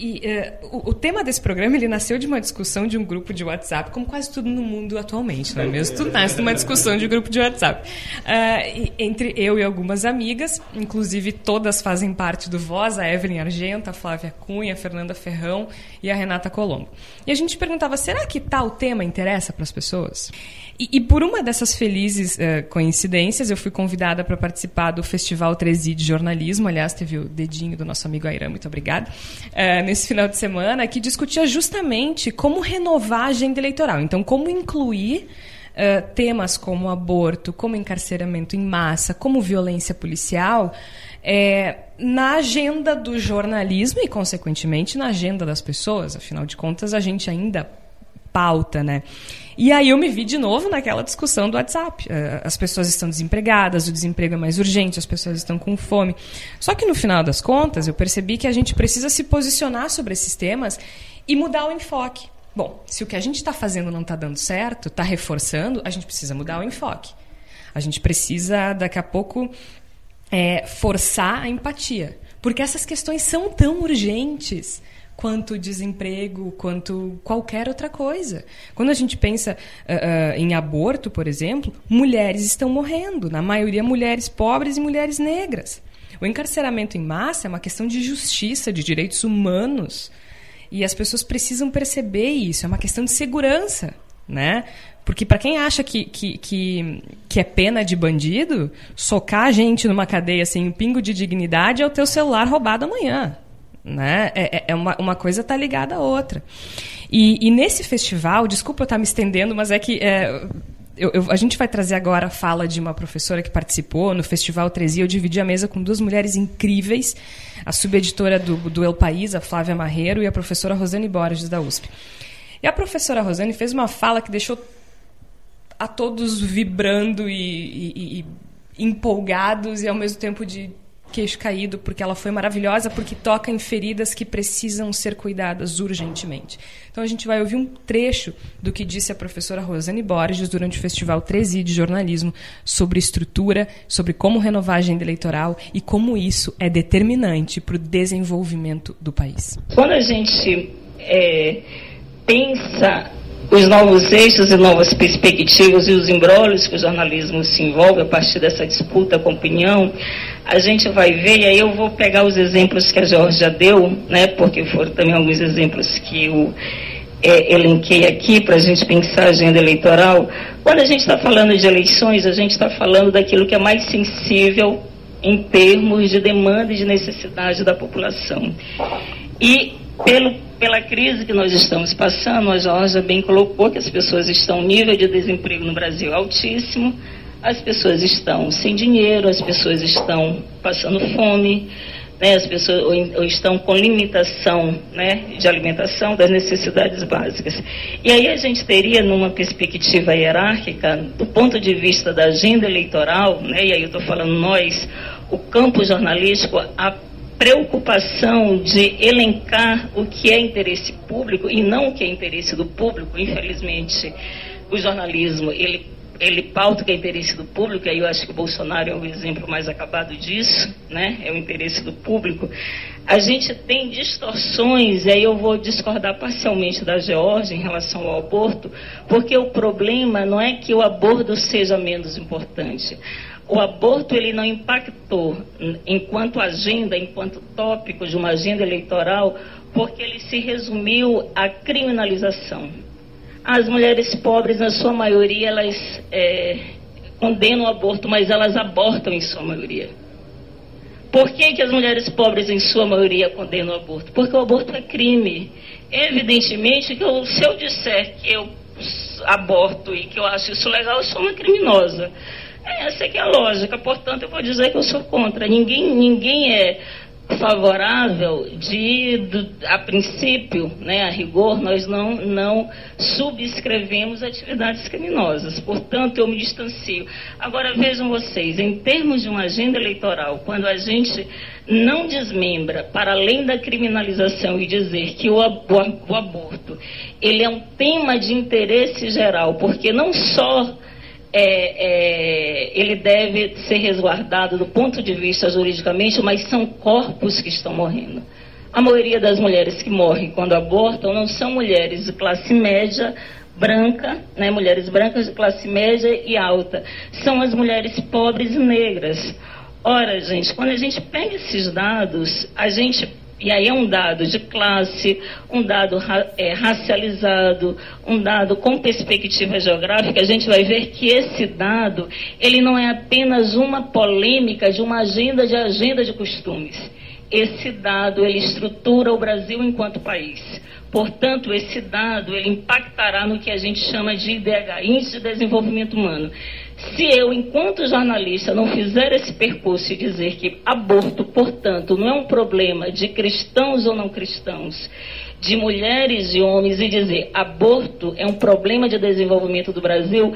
E, uh, o, o, tema desse programa ele nasceu de uma discussão de um grupo de WhatsApp, como quase tudo no mundo atualmente, não é mesmo? Tudo nasce de uma discussão de um grupo de WhatsApp. Uh, entre eu e algumas amigas, inclusive todas fazem parte do Voz, a Evelyn Argenta, a Flávia Cunha, a Fernanda Ferrão e a Renata Colombo. E a gente perguntava, será que tal tema interessa para as pessoas? E, e, por uma dessas felizes uh, coincidências, eu fui convidada para participar do Festival 13 de Jornalismo. Aliás, teve o dedinho do nosso amigo Airã, muito obrigada. Uh, nesse final de semana, que discutia justamente como renovar a agenda eleitoral. Então, como incluir uh, temas como aborto, como encarceramento em massa, como violência policial. É, na agenda do jornalismo e, consequentemente, na agenda das pessoas. Afinal de contas, a gente ainda pauta, né? E aí eu me vi de novo naquela discussão do WhatsApp. Eh, as pessoas estão desempregadas, o desemprego é mais urgente, as pessoas estão com fome. Só que no final das contas, eu percebi que a gente precisa se posicionar sobre esses temas e mudar o enfoque. Bom, se o que a gente está fazendo não está dando certo, está reforçando, a gente precisa mudar o enfoque. A gente precisa, daqui a pouco, é, forçar a empatia. Porque essas questões são tão urgentes quanto desemprego, quanto qualquer outra coisa. Quando a gente pensa uh, uh, em aborto, por exemplo, mulheres estão morrendo, na maioria mulheres pobres e mulheres negras. O encarceramento em massa é uma questão de justiça, de direitos humanos. E as pessoas precisam perceber isso, é uma questão de segurança, né? Porque para quem acha que, que, que, que, é pena de bandido, socar a gente numa cadeia sem um pingo de dignidade é o teu celular roubado amanhã. Né? É, é, é uma, uma coisa está ligada à outra. E, e, nesse festival, desculpa eu estar tá me estendendo, mas é que é, eu, eu, a gente vai trazer agora a fala de uma professora que participou no Festival 13. Eu dividi a mesa com duas mulheres incríveis, a subeditora do, do El País, a Flávia Marreiro, e a professora Rosane Borges, da USP. E a professora Rosane fez uma fala que deixou a todos vibrando e, e, e empolgados e ao mesmo tempo de queixo caído, porque ela foi maravilhosa, porque toca em feridas que precisam ser cuidadas urgentemente. Então a gente vai ouvir um trecho do que disse a professora Rosane Borges durante o Festival 13 de Jornalismo sobre estrutura, sobre como renovar a agenda eleitoral e como isso é determinante para o desenvolvimento do país. Quando a gente é, pensa os novos eixos e novas perspectivas e os embrólios que o jornalismo se envolve a partir dessa disputa com opinião, a gente vai ver, e aí eu vou pegar os exemplos que a já deu, né, porque foram também alguns exemplos que eu é, elenquei aqui para a gente pensar a agenda eleitoral. Quando a gente está falando de eleições, a gente está falando daquilo que é mais sensível em termos de demanda e de necessidade da população. E pelo, pela crise que nós estamos passando, a Jorge bem colocou que as pessoas estão nível de desemprego no Brasil altíssimo, as pessoas estão sem dinheiro, as pessoas estão passando fome, né, as pessoas ou, ou estão com limitação né, de alimentação, das necessidades básicas. E aí a gente teria, numa perspectiva hierárquica, do ponto de vista da agenda eleitoral, né, e aí eu estou falando nós, o campo jornalístico, a preocupação de elencar o que é interesse público e não o que é interesse do público, infelizmente, o jornalismo, ele ele pauta que é interesse do público, e aí eu acho que o Bolsonaro é o exemplo mais acabado disso, né? É o interesse do público. A gente tem distorções, e aí eu vou discordar parcialmente da Georgia em relação ao aborto, porque o problema não é que o aborto seja menos importante. o aborto ele não impactou enquanto agenda, enquanto tópico de uma agenda eleitoral, porque ele se resumiu à criminalização. As mulheres pobres, na sua maioria, elas é, condenam o aborto, mas elas abortam em sua maioria. Por que, que as mulheres pobres, em sua maioria, condenam o aborto? Porque o aborto é crime. Evidentemente que eu, se eu disser que eu aborto e que eu acho isso legal, eu sou uma criminosa. Essa é que é a lógica, portanto eu vou dizer que eu sou contra. Ninguém, ninguém é favorável de, do, a princípio, né, a rigor, nós não, não subscrevemos atividades criminosas. Portanto, eu me distancio. Agora, vejam vocês, em termos de uma agenda eleitoral, quando a gente não desmembra para além da criminalização e dizer que o, o, aborto ele é um tema de interesse geral, porque não só é, é, ele deve ser resguardado do ponto de vista juridicamente, mas são corpos que estão morrendo. A maioria das mulheres que morrem quando abortam não são mulheres de classe média branca, né, mulheres brancas de classe média e alta, são as mulheres pobres e negras. Ora, gente, quando a gente pega esses dados, a gente e aí é um dado de classe, um dado é, racializado, um dado com perspectiva geográfica, a gente vai ver que esse dado, ele não é apenas uma polêmica de uma agenda de agenda de costumes. Esse dado, ele estrutura o Brasil enquanto país. Portanto, esse dado, ele impactará no que a gente chama de IDH, Índice de Desenvolvimento Humano. Se eu, enquanto jornalista, não fizer esse percurso e dizer que aborto, portanto, não é um problema de cristãos ou não cristãos, de mulheres e homens, e dizer aborto é um problema de desenvolvimento do Brasil,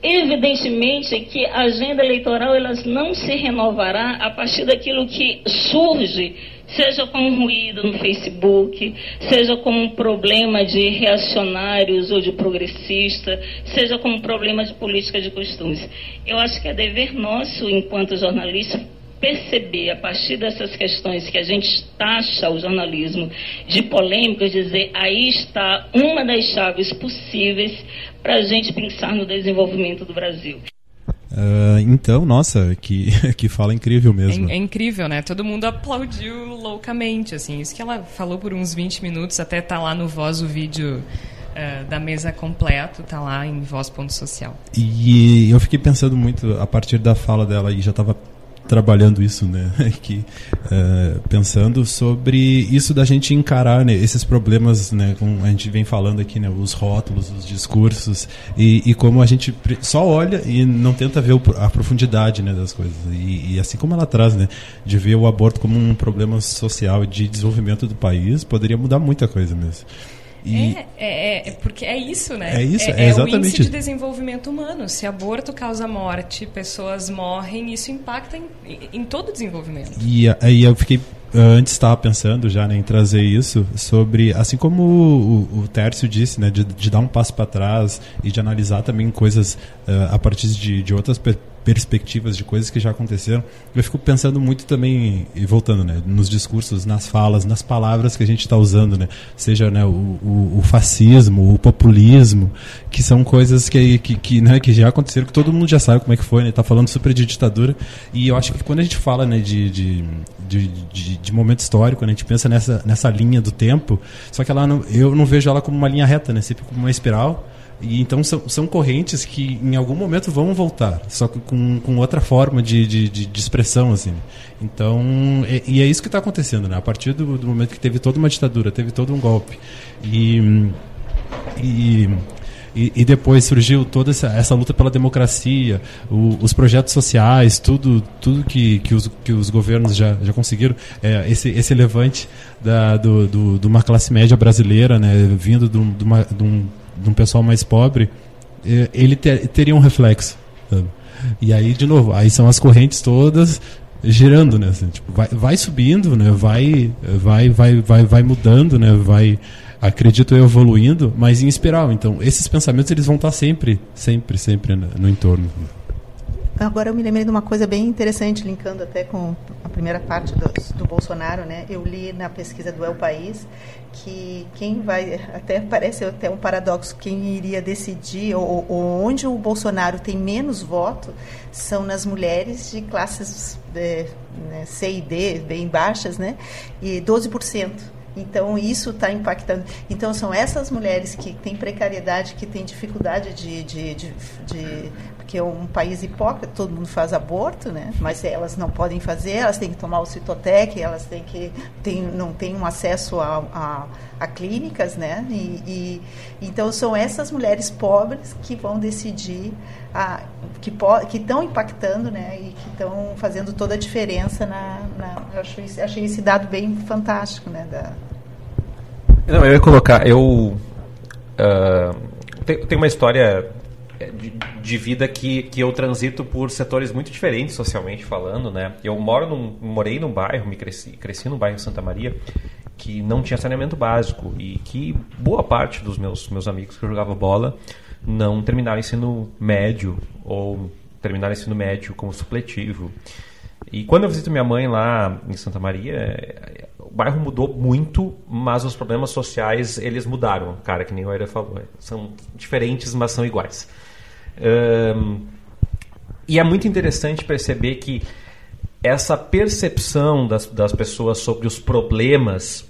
evidentemente que a agenda eleitoral ela não se renovará a partir daquilo que surge seja com um ruído no Facebook, seja como um problema de reacionários ou de progressista, seja como um problema de política de costumes. Eu acho que é dever nosso, enquanto jornalista, perceber a partir dessas questões que a gente taxa o jornalismo de polêmicas, dizer aí está uma das chaves possíveis para a gente pensar no desenvolvimento do Brasil. Uh, então, nossa, que, que fala incrível mesmo. É, é, incrível, né? Todo mundo aplaudiu loucamente, assim. Isso que ela falou por uns 20 minutos, até tá lá no Voz o vídeo uh, da mesa completo, tá lá em voz.social. E eu fiquei pensando muito, a partir da fala dela, e já estava trabalhando isso, né? que, uh, pensando sobre isso da gente encarar né, esses problemas, né? Como a gente vem falando aqui, né? Os rótulos, os discursos e, e como a gente só olha e não tenta ver a profundidade, né? Das coisas e, e, assim como ela traz, né? De ver o aborto como um problema social de desenvolvimento do país, poderia mudar muita coisa mesmo. E é, é, é, porque é isso, né? É isso, é, é exatamente. o índice de desenvolvimento humano. Se aborto causa morte, pessoas morrem, isso impacta em, em todo o desenvolvimento. E aí eu fiquei antes estava pensando já né, em trazer isso sobre assim como o, o Tércio disse né de, de dar um passo para trás e de analisar também coisas uh, a partir de, de outras perspectivas de coisas que já aconteceram. Eu fico pensando muito também, e voltando, né, nos discursos, nas falas, nas palavras que a gente está usando, né, seja né, o, o, o, fascismo, o populismo, que são coisas que, que, que, né, que já aconteceram, que todo mundo já sabe como é que foi, né, tá falando super de ditadura. E eu acho que quando a gente fala né, de, de, de, de, de momento histórico, né, a gente pensa nessa, nessa linha do tempo, só que ela não, eu não vejo ela como uma linha reta, né, sempre como uma espiral e então são, são correntes que em algum momento vão voltar, só que com, com outra forma de, de, de expressão, assim. Então, e, e é isso que está acontecendo, né? A partir do, do, momento que teve toda uma ditadura, teve todo um golpe, e, e, e depois surgiu toda essa, essa luta pela democracia, o, os projetos sociais, tudo, tudo que, que, os, que os governos já, já conseguiram, é, esse, esse levante da, do, do, de uma classe média brasileira, né? Vindo de, uma, de um de um pessoal mais pobre, é, ele ter, teria um reflexo. Sabe? E aí, de novo, aí são as correntes todas girando, né? Assim, tipo, vai, vai subindo, né? Vai, vai, vai, vai, vai mudando, né? Vai, acredito eu, evoluindo, mas em espiral. Então, esses pensamentos eles vão estar sempre, sempre, sempre no, no entorno. Agora eu me lembrei de uma coisa bem interessante, linkando até com a primeira parte do, do Bolsonaro, né? Eu li na pesquisa do El País que quem vai, até parece até um paradoxo, quem iria decidir, ou, ou onde o Bolsonaro tem menos voto, são nas mulheres de classes é, né, C e D, bem baixas, né? E 12%. Então, isso está impactando. Então, são essas mulheres que têm precariedade, que têm dificuldade de, de, de, de porque é um país hipócrita, todo mundo faz aborto, né? Mas elas não podem fazer, elas têm que tomar o citotec, elas têm que tem, não têm um acesso a, a, a clínicas, né? E, e, então são essas mulheres pobres que vão decidir a, que estão impactando, né? E que estão fazendo toda a diferença na, na eu achei, achei esse dado bem fantástico, né? Da... Não, eu ia colocar, eu uh, tem, tem uma história de, de, vida que, que eu transito por setores muito diferentes socialmente falando, né? Eu moro num, morei num bairro, me cresci, cresci no bairro Santa Maria, que não tinha saneamento básico e que boa parte dos meus meus amigos que eu jogava bola não terminaram ensino médio ou terminaram ensino médio como supletivo. E quando eu visito minha mãe lá em Santa Maria, o bairro mudou muito, mas os problemas sociais eles mudaram, cara, que nem o Aira falou. São diferentes, mas são iguais. Um, e é muito interessante perceber que essa percepção das, das pessoas sobre os problemas,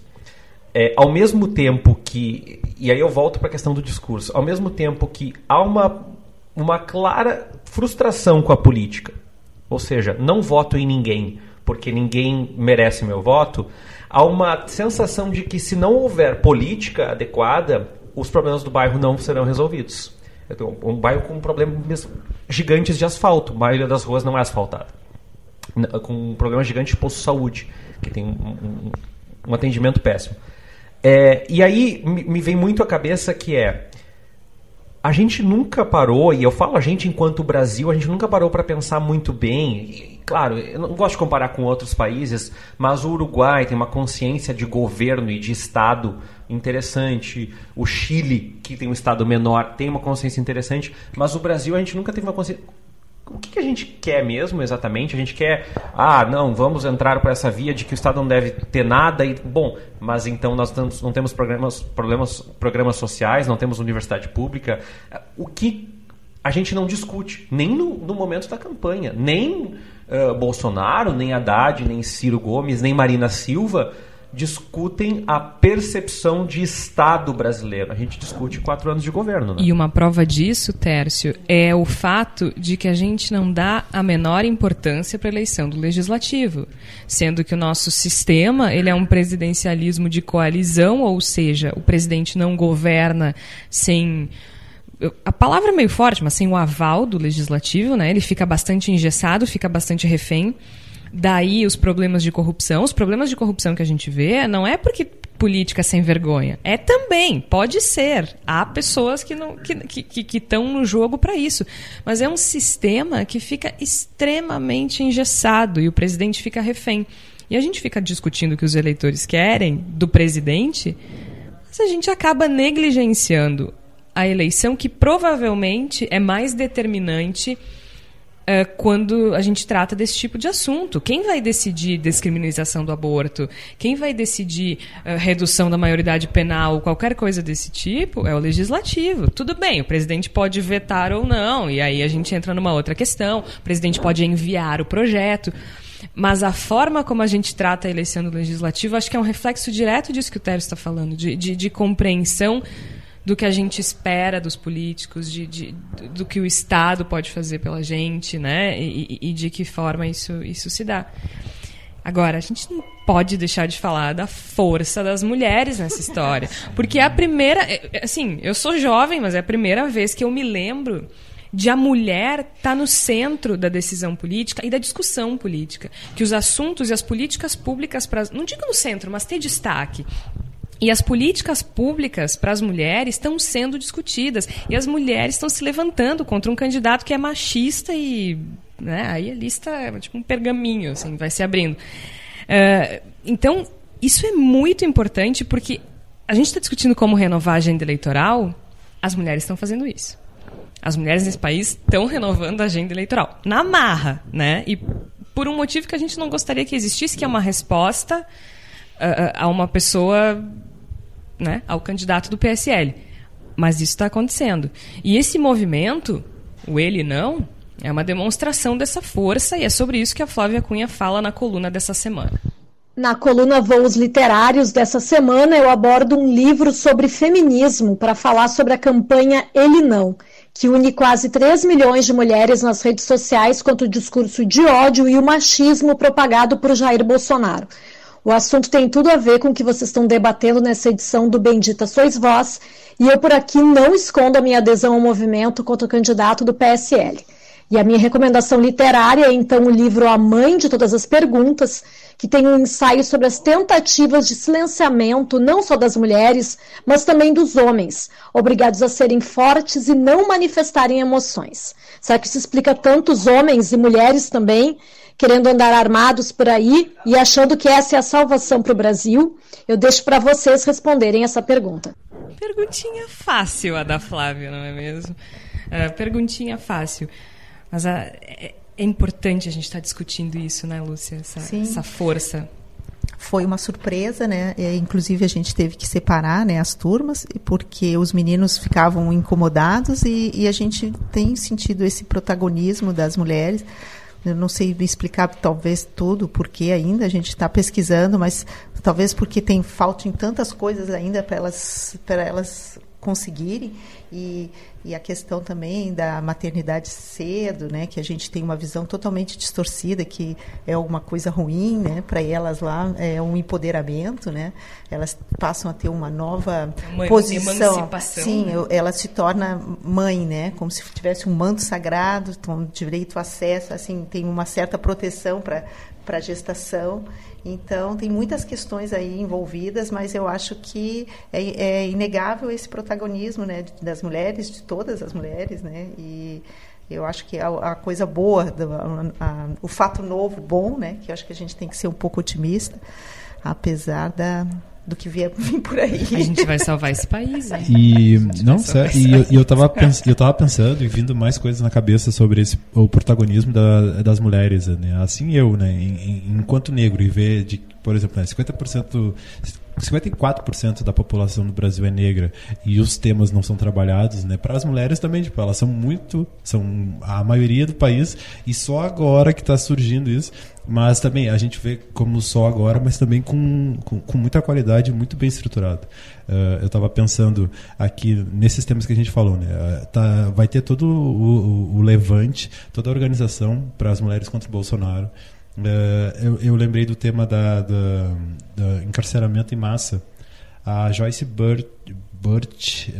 é, ao mesmo tempo que. E aí eu volto para a questão do discurso. Ao mesmo tempo que há uma, uma clara frustração com a política, ou seja, não voto em ninguém porque ninguém merece meu voto, há uma sensação de que se não houver política adequada, os problemas do bairro não serão resolvidos. Um bairro com problemas gigantes de asfalto. A maioria das ruas não é asfaltada. Com um problema gigante de posto de saúde, que tem um, um, um atendimento péssimo. É, e aí me vem muito à cabeça que é a gente nunca parou, e eu falo a gente enquanto Brasil, a gente nunca parou para pensar muito bem. E, claro, eu não gosto de comparar com outros países, mas o Uruguai tem uma consciência de governo e de Estado interessante. O Chile, que tem um Estado menor, tem uma consciência interessante, mas o Brasil a gente nunca teve uma consciência o que, que, a gente quer mesmo exatamente? A gente quer, ah, não, vamos entrar por essa via de que o Estado não deve ter nada e bom, mas então nós não temos programas, problemas, programas sociais, não temos universidade pública. O que a gente não discute, nem no, no momento da campanha, nem uh, Bolsonaro, nem Haddad, nem Ciro Gomes, nem Marina Silva discutem a percepção de Estado brasileiro. A gente discute quatro anos de governo. Né? E uma prova disso, Tércio, é o fato de que a gente não dá a menor importância para a eleição do legislativo, sendo que o nosso sistema ele é um presidencialismo de coalizão, ou seja, o presidente não governa sem a palavra é meio forte, mas sem o aval do legislativo, né? Ele fica bastante engessado, fica bastante refém. Daí os problemas de corrupção. Os problemas de corrupção que a gente vê não é porque política sem vergonha. É também, pode ser. Há pessoas que não que estão que, que, que no jogo para isso. Mas é um sistema que fica extremamente engessado e o presidente fica refém. E a gente fica discutindo o que os eleitores querem do presidente, mas a gente acaba negligenciando a eleição que provavelmente é mais determinante é, quando a gente trata desse tipo de assunto. Quem vai decidir descriminalização do aborto? Quem vai decidir uh, redução da maioridade penal? Qualquer coisa desse tipo é o legislativo. Tudo bem, o presidente pode vetar ou não, e aí a gente entra numa outra questão. O presidente pode enviar o projeto. Mas a forma como a gente trata a eleição do legislativo, acho que é um reflexo direto disso que o Tércio está falando, de, de, de compreensão do que a gente espera dos políticos, de, de, do que o Estado pode fazer pela gente, né? E, e, de que forma isso, isso se dá. Agora, a gente não pode deixar de falar da força das mulheres nessa história. Porque é a primeira. É, é, assim, eu sou jovem, mas é a primeira vez que eu me lembro de a mulher estar tá no centro da decisão política e da discussão política. Que os assuntos e as políticas públicas, pra, não digo no centro, mas ter destaque. E as políticas públicas para as mulheres estão sendo discutidas. E as mulheres estão se levantando contra um candidato que é machista e. Né, aí a lista é tipo um pergaminho, assim, vai se abrindo. Uh, então, isso é muito importante porque a gente está discutindo como renovar a agenda eleitoral, as mulheres estão fazendo isso. As mulheres nesse país estão renovando a agenda eleitoral. Na marra, né? E por um motivo que a gente não gostaria que existisse, que é uma resposta a uma pessoa, né? Ao candidato do PSL. Mas isso está acontecendo. E esse movimento, o ele não, é uma demonstração dessa força e é sobre isso que a Flávia Cunha fala na coluna dessa semana. Na coluna Voos Literários dessa semana, eu abordo um livro sobre feminismo para falar sobre a campanha Ele Não, que une quase 3 milhões de mulheres nas redes sociais contra o discurso de ódio e o machismo propagado por Jair Bolsonaro. O assunto tem tudo a ver com o que vocês estão debatendo nessa edição do Bendita Sois Vós, e eu por aqui não escondo a minha adesão ao movimento contra o candidato do PSL. E a minha recomendação literária é então o livro A Mãe de Todas as Perguntas, que tem um ensaio sobre as tentativas de silenciamento não só das mulheres, mas também dos homens, obrigados a serem fortes e não manifestarem emoções. Será que isso explica tantos homens e mulheres também querendo andar armados por aí e achando que essa é a salvação para o Brasil? Eu deixo para vocês responderem essa pergunta. Perguntinha fácil a da Flávia, não é mesmo? Uh, perguntinha fácil. Mas a, é, é, importante a gente estar tá discutindo isso, né, Lúcia? Essa, essa força foi uma surpresa, né? É, inclusive a gente teve que separar, né, as turmas porque os meninos ficavam incomodados e, e, a gente tem sentido esse protagonismo das mulheres. Eu não sei explicar talvez tudo porque ainda a gente está pesquisando, mas talvez porque tem falta em tantas coisas ainda para elas para elas conseguirem. E e a questão também da maternidade cedo, né, que a gente tem uma visão totalmente distorcida que é alguma coisa ruim, né, para elas lá é um empoderamento, né, elas passam a ter uma nova uma posição, sim, né? ela se torna mãe, né, como se tivesse um manto sagrado, com direito a acesso, assim, tem uma certa proteção para para gestação. Então, tem muitas questões aí envolvidas, mas eu acho que é, é inegável esse protagonismo né, das mulheres, de todas as mulheres, né? E eu acho que a, a coisa boa, a, a, o fato novo, bom, né? Que eu acho que a gente tem que ser um pouco otimista, apesar da, do que vier vir por aí. A gente vai salvar esse país. Hein? E não, sério, e eu, eu, tava pens, eu tava pensando e vindo mais coisas na cabeça sobre esse, o protagonismo da, das mulheres, né? Assim eu, né, em, em, enquanto negro e ver de, por exemplo, né, 50% 54% da população do Brasil é negra e os temas não são trabalhados, né? Para as mulheres também, tipo, elas são muito, são a maioria do país e só agora que está surgindo isso. Mas também a gente vê como só agora, mas também com, com, com muita qualidade, muito bem estruturado. Uh, eu estava pensando aqui nesses temas que a gente falou, né? Uh, tá, vai ter todo o, o, o levante, toda a organização para as mulheres contra o Bolsonaro. Uh, eu, eu, lembrei do tema da, da, da encarceramento em massa. A Joyce Bird, Burt, uh,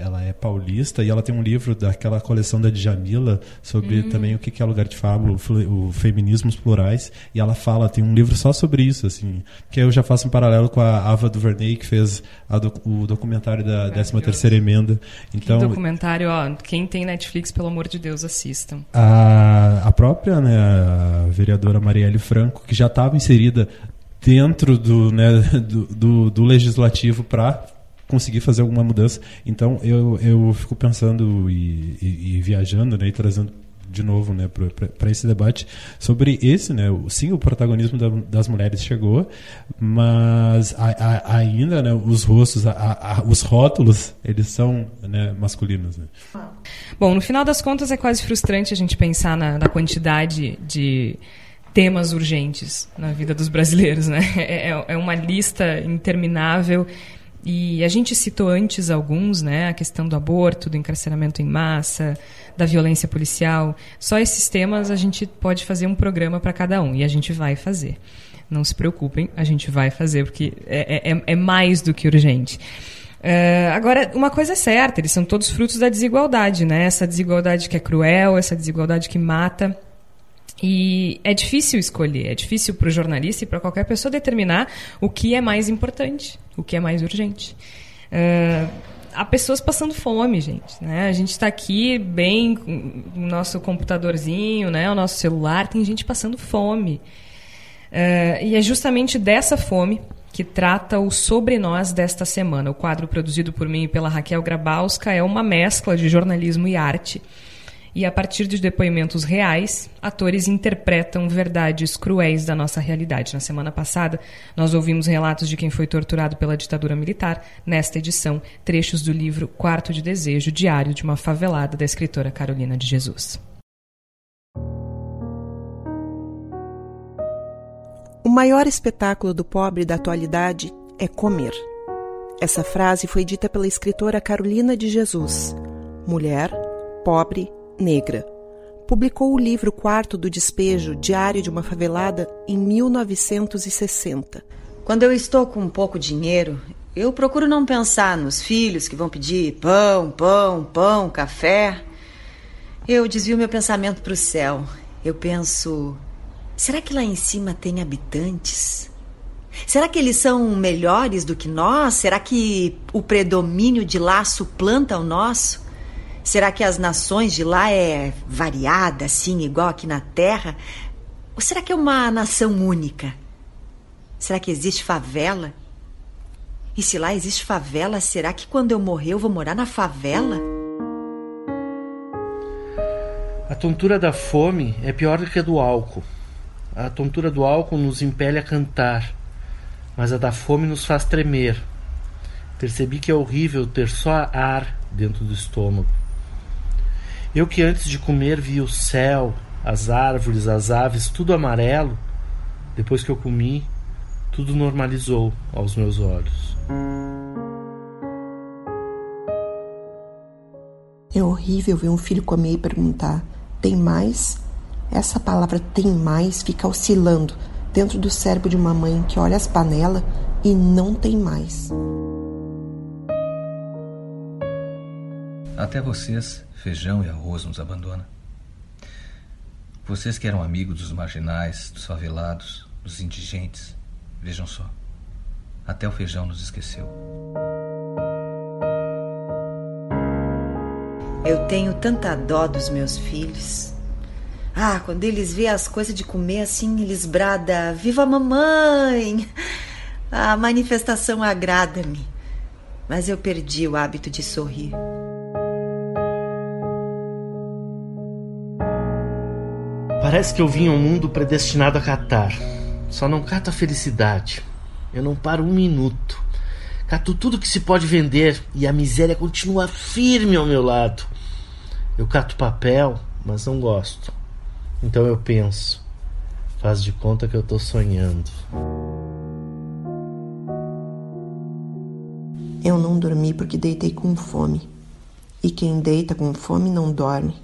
ela é paulista e ela tem um livro daquela coleção da Djamila sobre uhum. também o que é lugar de fábula, o, o feminismos plurais, e ela fala, tem um livro só sobre isso, assim, que eu já faço um paralelo com a Ava DuVernay, que fez o documentário da 13ª Emenda. Então, que documentário, ó, quem tem Netflix, pelo amor de Deus, assistam. A, a própria, né, a vereadora Marielle Franco, que já estava inserida dentro do, né, do, do, do legislativo para conseguir fazer alguma mudança. Então eu, eu fico pensando e, e, e viajando né, e trazendo de novo né, para esse debate sobre esse, né, sim, o protagonismo da, das mulheres chegou, mas a, a, ainda né, os rostos, a, os rótulos, eles são né, masculinos. Né. Bom, no final das contas é quase frustrante a gente pensar na, na quantidade de temas urgentes na vida dos brasileiros, né? É, é, é uma lista interminável e a gente citou antes alguns, né? A questão do aborto, do encarceramento em massa, da violência policial. Só esses temas a gente pode fazer um programa para cada um e a gente vai fazer. Não se preocupem, a gente vai fazer porque é, é, é mais do que urgente. Uh, agora, uma coisa é certa, eles são todos frutos da desigualdade, né? Essa desigualdade que é cruel, essa desigualdade que mata. E é difícil escolher, é difícil para o jornalista e para qualquer pessoa determinar o que é mais importante, o que é mais urgente. Uh, há pessoas passando fome, gente. Né? A gente está aqui bem com o nosso computadorzinho, né? o nosso celular, tem gente passando fome. Uh, e é justamente dessa fome que trata o Sobre Nós desta semana. O quadro produzido por mim e pela Raquel Grabowska é uma mescla de jornalismo e arte. E a partir de depoimentos reais, atores interpretam verdades cruéis da nossa realidade. Na semana passada, nós ouvimos relatos de quem foi torturado pela ditadura militar. Nesta edição, trechos do livro Quarto de Desejo, Diário de uma Favelada, da escritora Carolina de Jesus. O maior espetáculo do pobre da atualidade é comer. Essa frase foi dita pela escritora Carolina de Jesus, mulher, pobre, negra. Publicou o livro Quarto do Despejo, Diário de uma Favelada, em 1960. Quando eu estou com pouco dinheiro, eu procuro não pensar nos filhos que vão pedir pão, pão, pão, café. Eu desvio meu pensamento para o céu. Eu penso, Será que lá em cima tem habitantes? Será que eles são melhores do que nós? Será que o predomínio de lá suplanta o nosso? Será que as nações de lá é variada, assim, igual aqui na Terra? Ou será que é uma nação única? Será que existe favela? E se lá existe favela, será que quando eu morrer eu vou morar na favela? A tontura da fome é pior do que a do álcool. A tontura do álcool nos impele a cantar, mas a da fome nos faz tremer. Percebi que é horrível ter só ar dentro do estômago. Eu que antes de comer vi o céu, as árvores, as aves, tudo amarelo, depois que eu comi, tudo normalizou aos meus olhos. É horrível ver um filho comer e perguntar: tem mais? Essa palavra tem mais fica oscilando dentro do cérebro de uma mãe que olha as panelas e não tem mais. Até vocês, feijão e arroz nos abandona. Vocês que eram amigos dos marginais, dos favelados, dos indigentes, vejam só. Até o feijão nos esqueceu. Eu tenho tanta dó dos meus filhos. Ah, quando eles vêem as coisas de comer assim, eles brada: Viva a mamãe! A manifestação agrada-me. Mas eu perdi o hábito de sorrir. Parece que eu vim ao mundo predestinado a catar. Só não cato a felicidade. Eu não paro um minuto. Cato tudo que se pode vender e a miséria continua firme ao meu lado. Eu cato papel, mas não gosto. Então eu penso, faz de conta que eu tô sonhando. Eu não dormi porque deitei com fome. E quem deita com fome não dorme.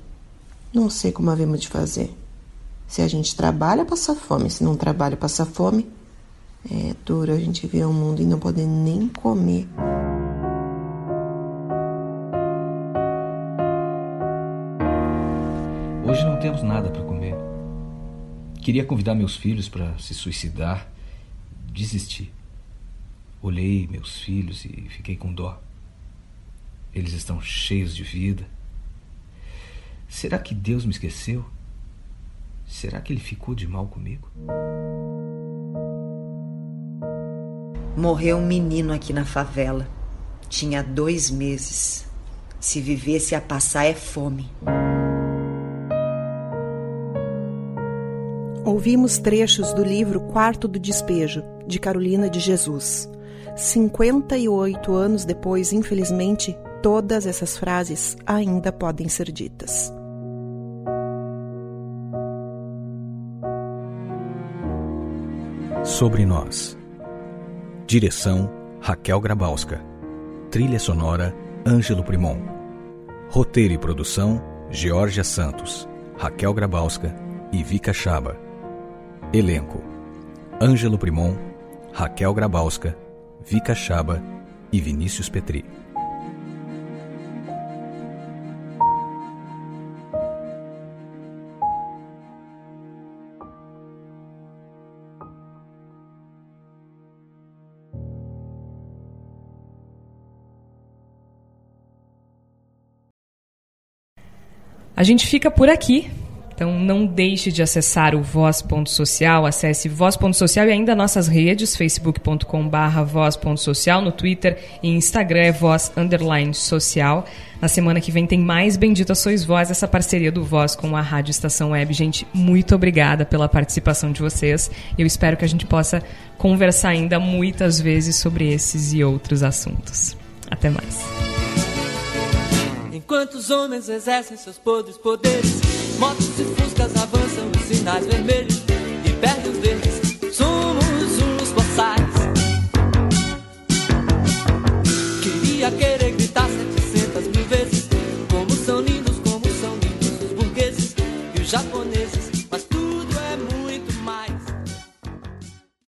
Não sei como havemos de fazer. Se a gente trabalha, passa fome. Se não trabalha, passa fome. É duro a gente ver o mundo e não poder nem comer. Hoje não temos nada para comer. Queria convidar meus filhos para se suicidar. Desisti. Olhei meus filhos e fiquei com dó. Eles estão cheios de vida. Será que Deus me esqueceu? Será que ele ficou de mal comigo? Morreu um menino aqui na favela. Tinha dois meses. Se vivesse a passar é fome. Ouvimos trechos do livro Quarto do Despejo, de Carolina de Jesus. 58 anos depois, infelizmente, todas essas frases ainda podem ser ditas. Sobre nós. Direção: Raquel Grabowska. Trilha sonora: Ângelo Primon. Roteiro e produção: Georgia Santos, Raquel Grabowska e Vika Chaba. Elenco: Ângelo Primon, Raquel Grabowska, Vika Chaba e Vinícius Petri. A gente fica por aqui Então não deixe de acessar o voz.social, acesse voz.social e ainda nossas redes, facebook.com.br voz.social, no Twitter e Instagram é voz underline social. Na semana que vem tem mais Bendita Sois Voz, essa parceria do Voz com a Rádio Estação Web. Gente, muito obrigada pela participação de vocês. Eu espero que a gente possa conversar ainda muitas vezes sobre esses e outros assuntos. Até mais. Enquanto os homens exercem seus podres poderes, motos e fuscas avançam os sinais vermelhos e perdem os.